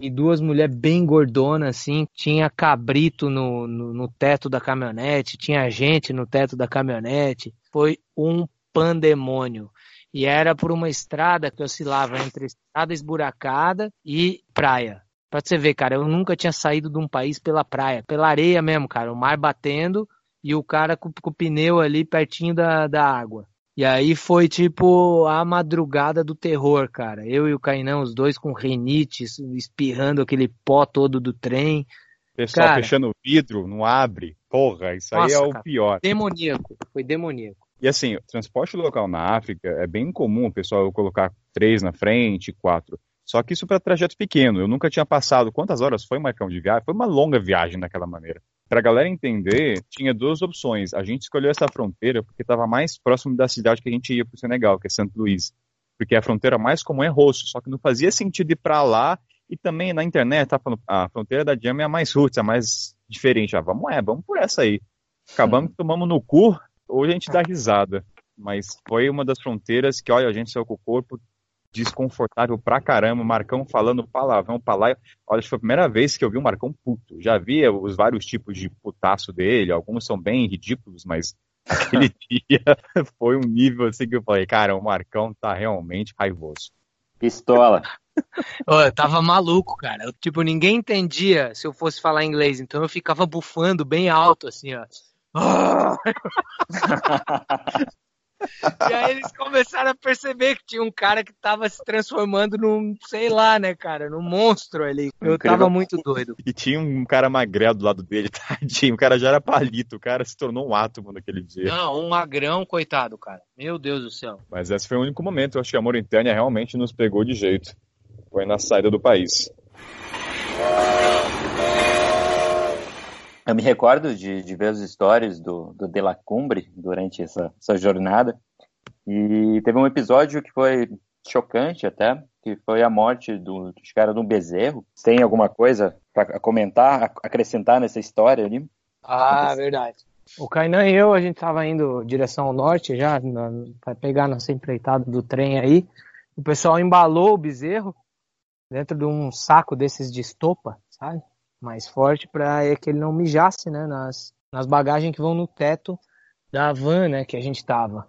e duas mulheres bem gordonas, assim. Tinha cabrito no, no, no, teto da caminhonete, tinha gente no teto da caminhonete. Foi um pandemônio. E era por uma estrada que oscilava entre estrada esburacada e praia. Pra você ver, cara, eu nunca tinha saído de um país pela praia, pela areia mesmo, cara. O mar batendo e o cara com, com o pneu ali pertinho da, da água. E aí foi tipo a madrugada do terror, cara. Eu e o Cainão, os dois com renite, espirrando aquele pó todo do trem. Pessoal cara, fechando o vidro, não abre. Porra, isso nossa, aí é o cara, pior. Demoníaco, foi demoníaco. E assim, transporte local na África é bem comum o pessoal colocar três na frente, quatro. Só que isso para trajeto pequeno. Eu nunca tinha passado. Quantas horas foi, Marcão, de viagem? Foi uma longa viagem daquela maneira. Para a galera entender, tinha duas opções. A gente escolheu essa fronteira porque estava mais próximo da cidade que a gente ia para o Senegal, que é Santo Luís. Porque a fronteira mais comum é Rosso, só que não fazia sentido ir para lá. E também na internet, tá falando, a fronteira da Jama é a mais roots, a mais diferente. Ah, vamos é, vamos por essa aí. Acabamos que tomamos no cu, hoje a gente dá risada. Mas foi uma das fronteiras que, olha, a gente saiu com o corpo desconfortável pra caramba, o Marcão falando palavrão, palaio. Olha, foi a primeira vez que eu vi o Marcão puto. Já via os vários tipos de putaço dele, alguns são bem ridículos, mas <laughs> aquele <laughs> dia foi um nível assim que eu falei, cara, o Marcão tá realmente raivoso. Pistola. <laughs> eu tava maluco, cara. Eu, tipo, ninguém entendia se eu fosse falar inglês, então eu ficava bufando bem alto, assim, ó. E aí eles começaram a perceber que tinha um cara que tava se transformando num, sei lá, né, cara, num monstro ali. Eu Incrível. tava muito doido. E tinha um cara magrelo do lado dele, <laughs> tadinho. O cara já era palito, o cara se tornou um átomo naquele dia. Não, um magrão, coitado, cara. Meu Deus do céu. Mas esse foi o único momento, eu acho que a Mauritânia realmente nos pegou de jeito. Foi na saída do país. Eu me recordo de, de ver as histórias do, do De La Cumbre durante essa, essa jornada. E teve um episódio que foi chocante até, que foi a morte do, dos caras de um bezerro. Tem alguma coisa para comentar, acrescentar nessa história ali? Ah, verdade. O Kainan e eu, a gente estava indo direção ao norte já, para pegar nossa empreitada do trem aí. O pessoal embalou o bezerro dentro de um saco desses de estopa, sabe? Mais forte para é que ele não mijasse, né, nas, nas bagagens que vão no teto da van, né, que a gente tava.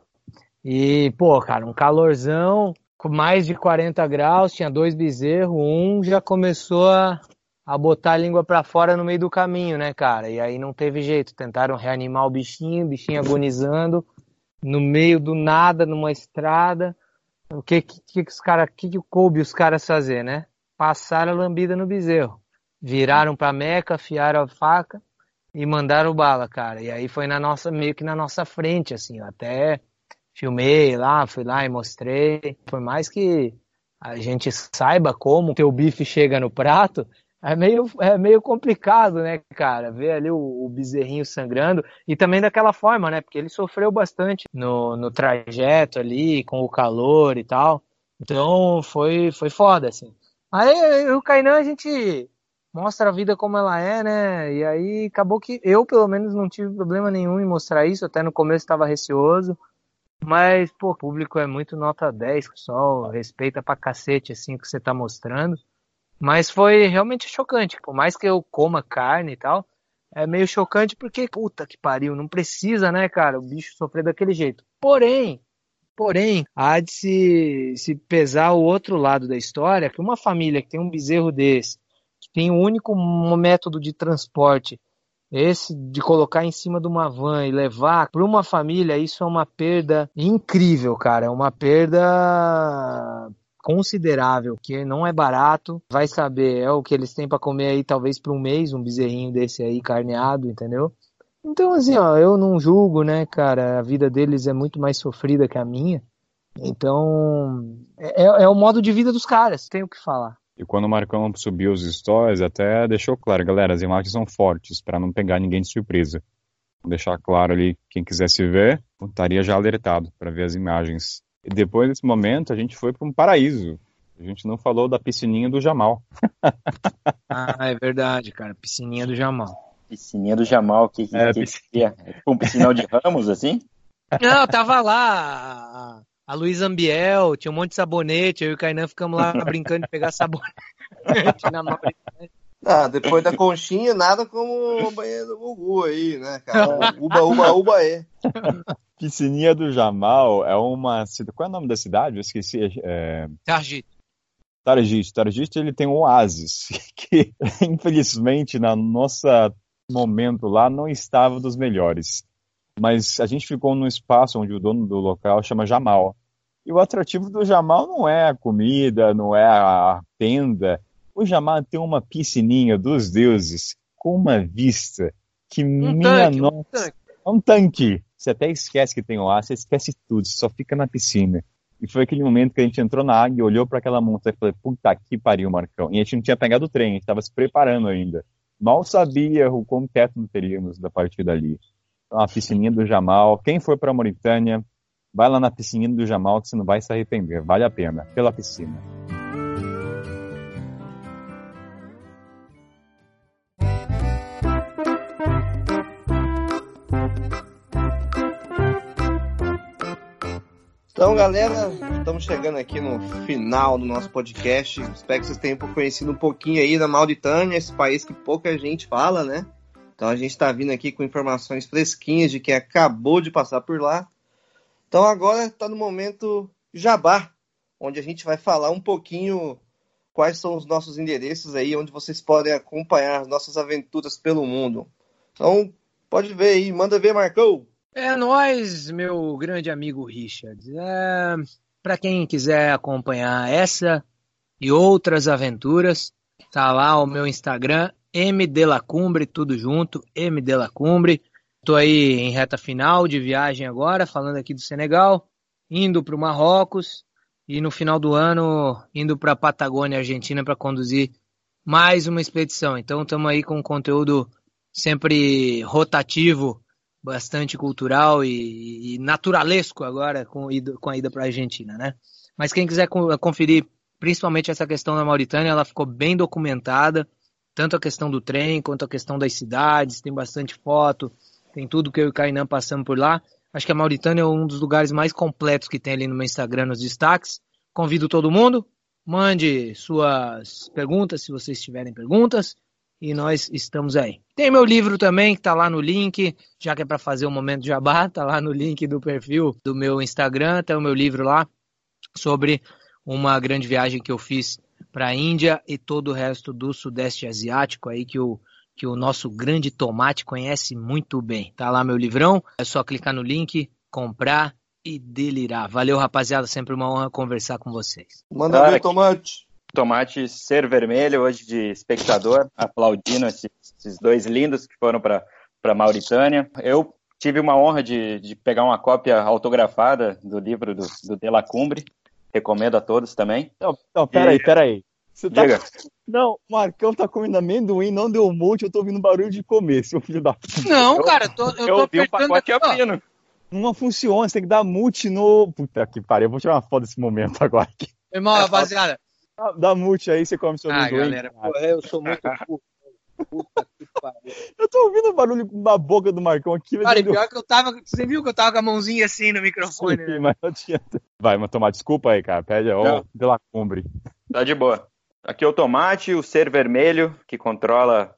E, pô, cara, um calorzão com mais de 40 graus, tinha dois bezerros, um já começou a, a botar a língua para fora no meio do caminho, né, cara? E aí não teve jeito, tentaram reanimar o bichinho, o bichinho agonizando, no meio do nada, numa estrada. O que que, que os cara, que que coube os caras fazer, né? Passaram a lambida no bezerro viraram para Meca, afiaram a faca e mandaram bala, cara. E aí foi na nossa meio que na nossa frente, assim, até filmei lá, fui lá e mostrei. Por mais que a gente saiba como teu bife chega no prato, é meio, é meio complicado, né, cara? Ver ali o, o, bezerrinho sangrando e também daquela forma, né? Porque ele sofreu bastante no, no trajeto ali, com o calor e tal. Então foi, foi foda, assim. Aí o Kainan a gente mostra a vida como ela é, né? E aí acabou que eu, pelo menos, não tive problema nenhum em mostrar isso. Até no começo estava receoso. Mas, pô, o público é muito nota 10, o pessoal respeita pra cacete, assim, o que você tá mostrando. Mas foi realmente chocante. Por mais que eu coma carne e tal, é meio chocante porque, puta que pariu, não precisa, né, cara, o bicho sofrer daquele jeito. Porém, porém, há de se, se pesar o outro lado da história, que uma família que tem um bezerro desse, tem um único método de transporte, esse de colocar em cima de uma van e levar para uma família, isso é uma perda incrível, cara. É uma perda considerável, que não é barato. Vai saber, é o que eles têm para comer aí talvez por um mês, um bezerrinho desse aí carneado, entendeu? Então, assim, ó, eu não julgo, né, cara? A vida deles é muito mais sofrida que a minha. Então, é, é o modo de vida dos caras, tenho que falar. E quando o Marcão subiu os stories, até deixou claro, galera, as imagens são fortes, para não pegar ninguém de surpresa. Vou deixar claro ali, quem quisesse ver, estaria já alertado para ver as imagens. E depois desse momento, a gente foi para um paraíso. A gente não falou da piscininha do Jamal. <laughs> ah, é verdade, cara. Piscininha do Jamal. Piscininha do Jamal, que, que, é, que, que é? Um piscinão de ramos, assim? Não, tava lá a Luísa Ambiel, tinha um monte de sabonete, eu e o Kainan ficamos lá <laughs> brincando de pegar sabonete <laughs> na Mauritânia. Ah, depois da conchinha, nada como o banheiro do Gugu aí, né, cara? <laughs> Uba, uba, uba é. Piscininha do Jamal é uma cidade. Qual é o nome da cidade? Eu esqueci. É... Tarjit. Tarjit. Tarjit ele tem um oásis que, infelizmente, na nossa momento lá não estava dos melhores. Mas a gente ficou num espaço onde o dono do local chama Jamal. E o atrativo do Jamal não é a comida, não é a tenda. O Jamal tem uma piscininha dos deuses com uma vista que um minha tanque, nossa. Um tanque. É um tanque. Você até esquece que tem lá, você esquece tudo, você só fica na piscina. E foi aquele momento que a gente entrou na água e olhou para aquela montanha e falou: puta que pariu, Marcão. E a gente não tinha pegado o trem, a gente estava se preparando ainda. Mal sabia o quão teto teríamos da partida ali. Então, a piscininha do Jamal. Quem for para Mauritânia, vai lá na piscininha do Jamal que você não vai se arrepender. Vale a pena, pela piscina. Então, galera, estamos chegando aqui no final do nosso podcast. Espero que vocês tenham conhecido um pouquinho aí da Mauritânia, esse país que pouca gente fala, né? Então a gente está vindo aqui com informações fresquinhas de quem acabou de passar por lá. Então agora está no momento jabá, onde a gente vai falar um pouquinho quais são os nossos endereços aí, onde vocês podem acompanhar as nossas aventuras pelo mundo. Então, pode ver aí, manda ver, Marcão. É nós, meu grande amigo Richard. É, Para quem quiser acompanhar essa e outras aventuras, tá lá o meu Instagram, M Delacumbre, tudo junto, M Delacumbre. Tô aí em reta final de viagem agora, falando aqui do Senegal, indo para o Marrocos e no final do ano indo para a Patagônia, Argentina, para conduzir mais uma expedição. Então estamos aí com um conteúdo sempre rotativo bastante cultural e, e naturalesco agora com, com a ida para a Argentina, né? Mas quem quiser conferir principalmente essa questão da Mauritânia, ela ficou bem documentada, tanto a questão do trem quanto a questão das cidades, tem bastante foto, tem tudo que eu e o Kainan passamos por lá. Acho que a Mauritânia é um dos lugares mais completos que tem ali no meu Instagram nos destaques. Convido todo mundo, mande suas perguntas se vocês tiverem perguntas e nós estamos aí. Tem meu livro também, que está lá no link, já que é para fazer o um momento de jabá, está <laughs> lá no link do perfil do meu Instagram, tem o meu livro lá sobre uma grande viagem que eu fiz para a Índia e todo o resto do Sudeste Asiático aí que o, que o nosso grande tomate conhece muito bem. Tá lá meu livrão, é só clicar no link, comprar e delirar. Valeu, rapaziada, sempre uma honra conversar com vocês. Manda ver, tomate. Tomate ser vermelho hoje de espectador, aplaudindo esses, esses dois lindos que foram para para Mauritânia. Eu tive uma honra de, de, pegar uma cópia autografada do livro do, do De La Cumbre. Recomendo a todos também. Não, não peraí, e... peraí. Você tá... Diga. <laughs> Não, o Marcão tá comendo amendoim, não deu monte, eu tô ouvindo barulho de comer, seu filho da Não, cara, eu tô, eu, eu tô ouvi um pacote aqui, Não funciona, você tem que dar multi no. Puta que pariu, eu vou tirar uma foto desse momento <laughs> agora aqui. Irmão, rapaziada, Dá, dá multi aí, você come seu ah, amendoim. galera, porra, eu sou muito <laughs> Puta que pariu. Eu tô ouvindo o barulho na boca do Marcão aqui. Cara, pior que eu tava. Você viu que eu tava com a mãozinha assim no microfone, Sim, né? mas não tinha. Vai, mas tomar desculpa aí, cara. Pede, ó, pela cumbre. Tá de boa. Aqui é o tomate, o ser vermelho, que controla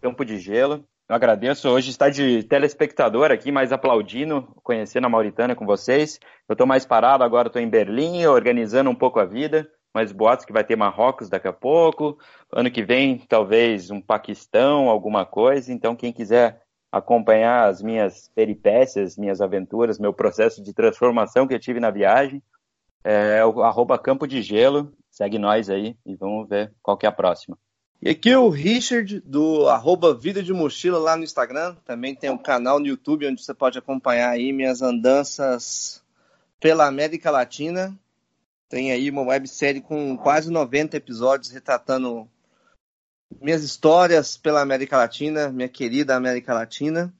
campo de gelo. Eu agradeço. Hoje está de telespectador aqui, mais aplaudindo, conhecendo a Mauritânia com vocês. Eu estou mais parado agora, estou em Berlim, organizando um pouco a vida mas boatos que vai ter Marrocos daqui a pouco. Ano que vem, talvez um Paquistão, alguma coisa. Então, quem quiser acompanhar as minhas peripécias, minhas aventuras, meu processo de transformação que eu tive na viagem, é o arroba Campo de Gelo. Segue nós aí e vamos ver qual que é a próxima. E aqui é o Richard, do arroba Vida de Mochila lá no Instagram. Também tem um canal no YouTube onde você pode acompanhar aí minhas andanças pela América Latina. Tem aí uma websérie com quase 90 episódios retratando minhas histórias pela América Latina, minha querida América Latina.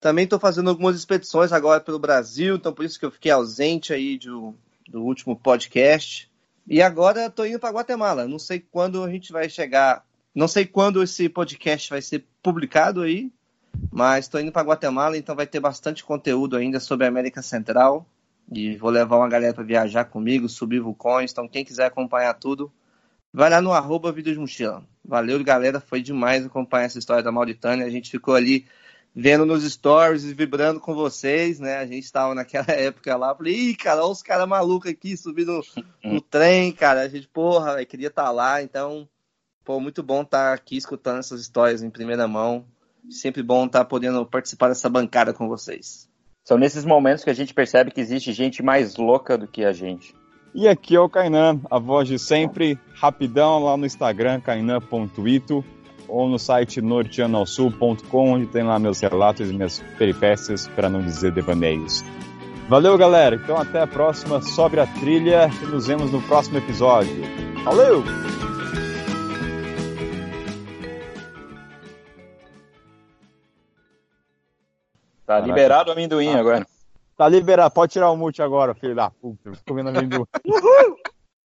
Também estou fazendo algumas expedições agora pelo Brasil, então por isso que eu fiquei ausente aí do, do último podcast. E agora estou indo para Guatemala. Não sei quando a gente vai chegar, não sei quando esse podcast vai ser publicado aí, mas estou indo para Guatemala, então vai ter bastante conteúdo ainda sobre a América Central. E vou levar uma galera para viajar comigo, subir vulcões. Então, quem quiser acompanhar tudo, vai lá no arroba Vídeos Mochila. Valeu, galera. Foi demais acompanhar essa história da Mauritânia. A gente ficou ali vendo nos stories e vibrando com vocês, né? A gente estava naquela <laughs> época lá. Falei, ih, cara, olha os caras malucos aqui subindo <laughs> no, trem, cara. A gente, porra, queria estar tá lá. Então, pô, muito bom estar tá aqui escutando essas histórias em primeira mão. Sempre bom estar tá podendo participar dessa bancada com vocês. São nesses momentos que a gente percebe que existe gente mais louca do que a gente. E aqui é o Kainan, a voz de sempre, rapidão lá no Instagram, kainan.ito, ou no site norteanoalsul.com, onde tem lá meus relatos e minhas peripécias, para não dizer devaneios. Valeu, galera. Então até a próxima. Sobe a trilha e nos vemos no próximo episódio. Valeu! Tá liberado o amendoim ah, agora. Tá liberado, pode tirar o mute agora, filho da puta. Comendo amendoim. Uhul!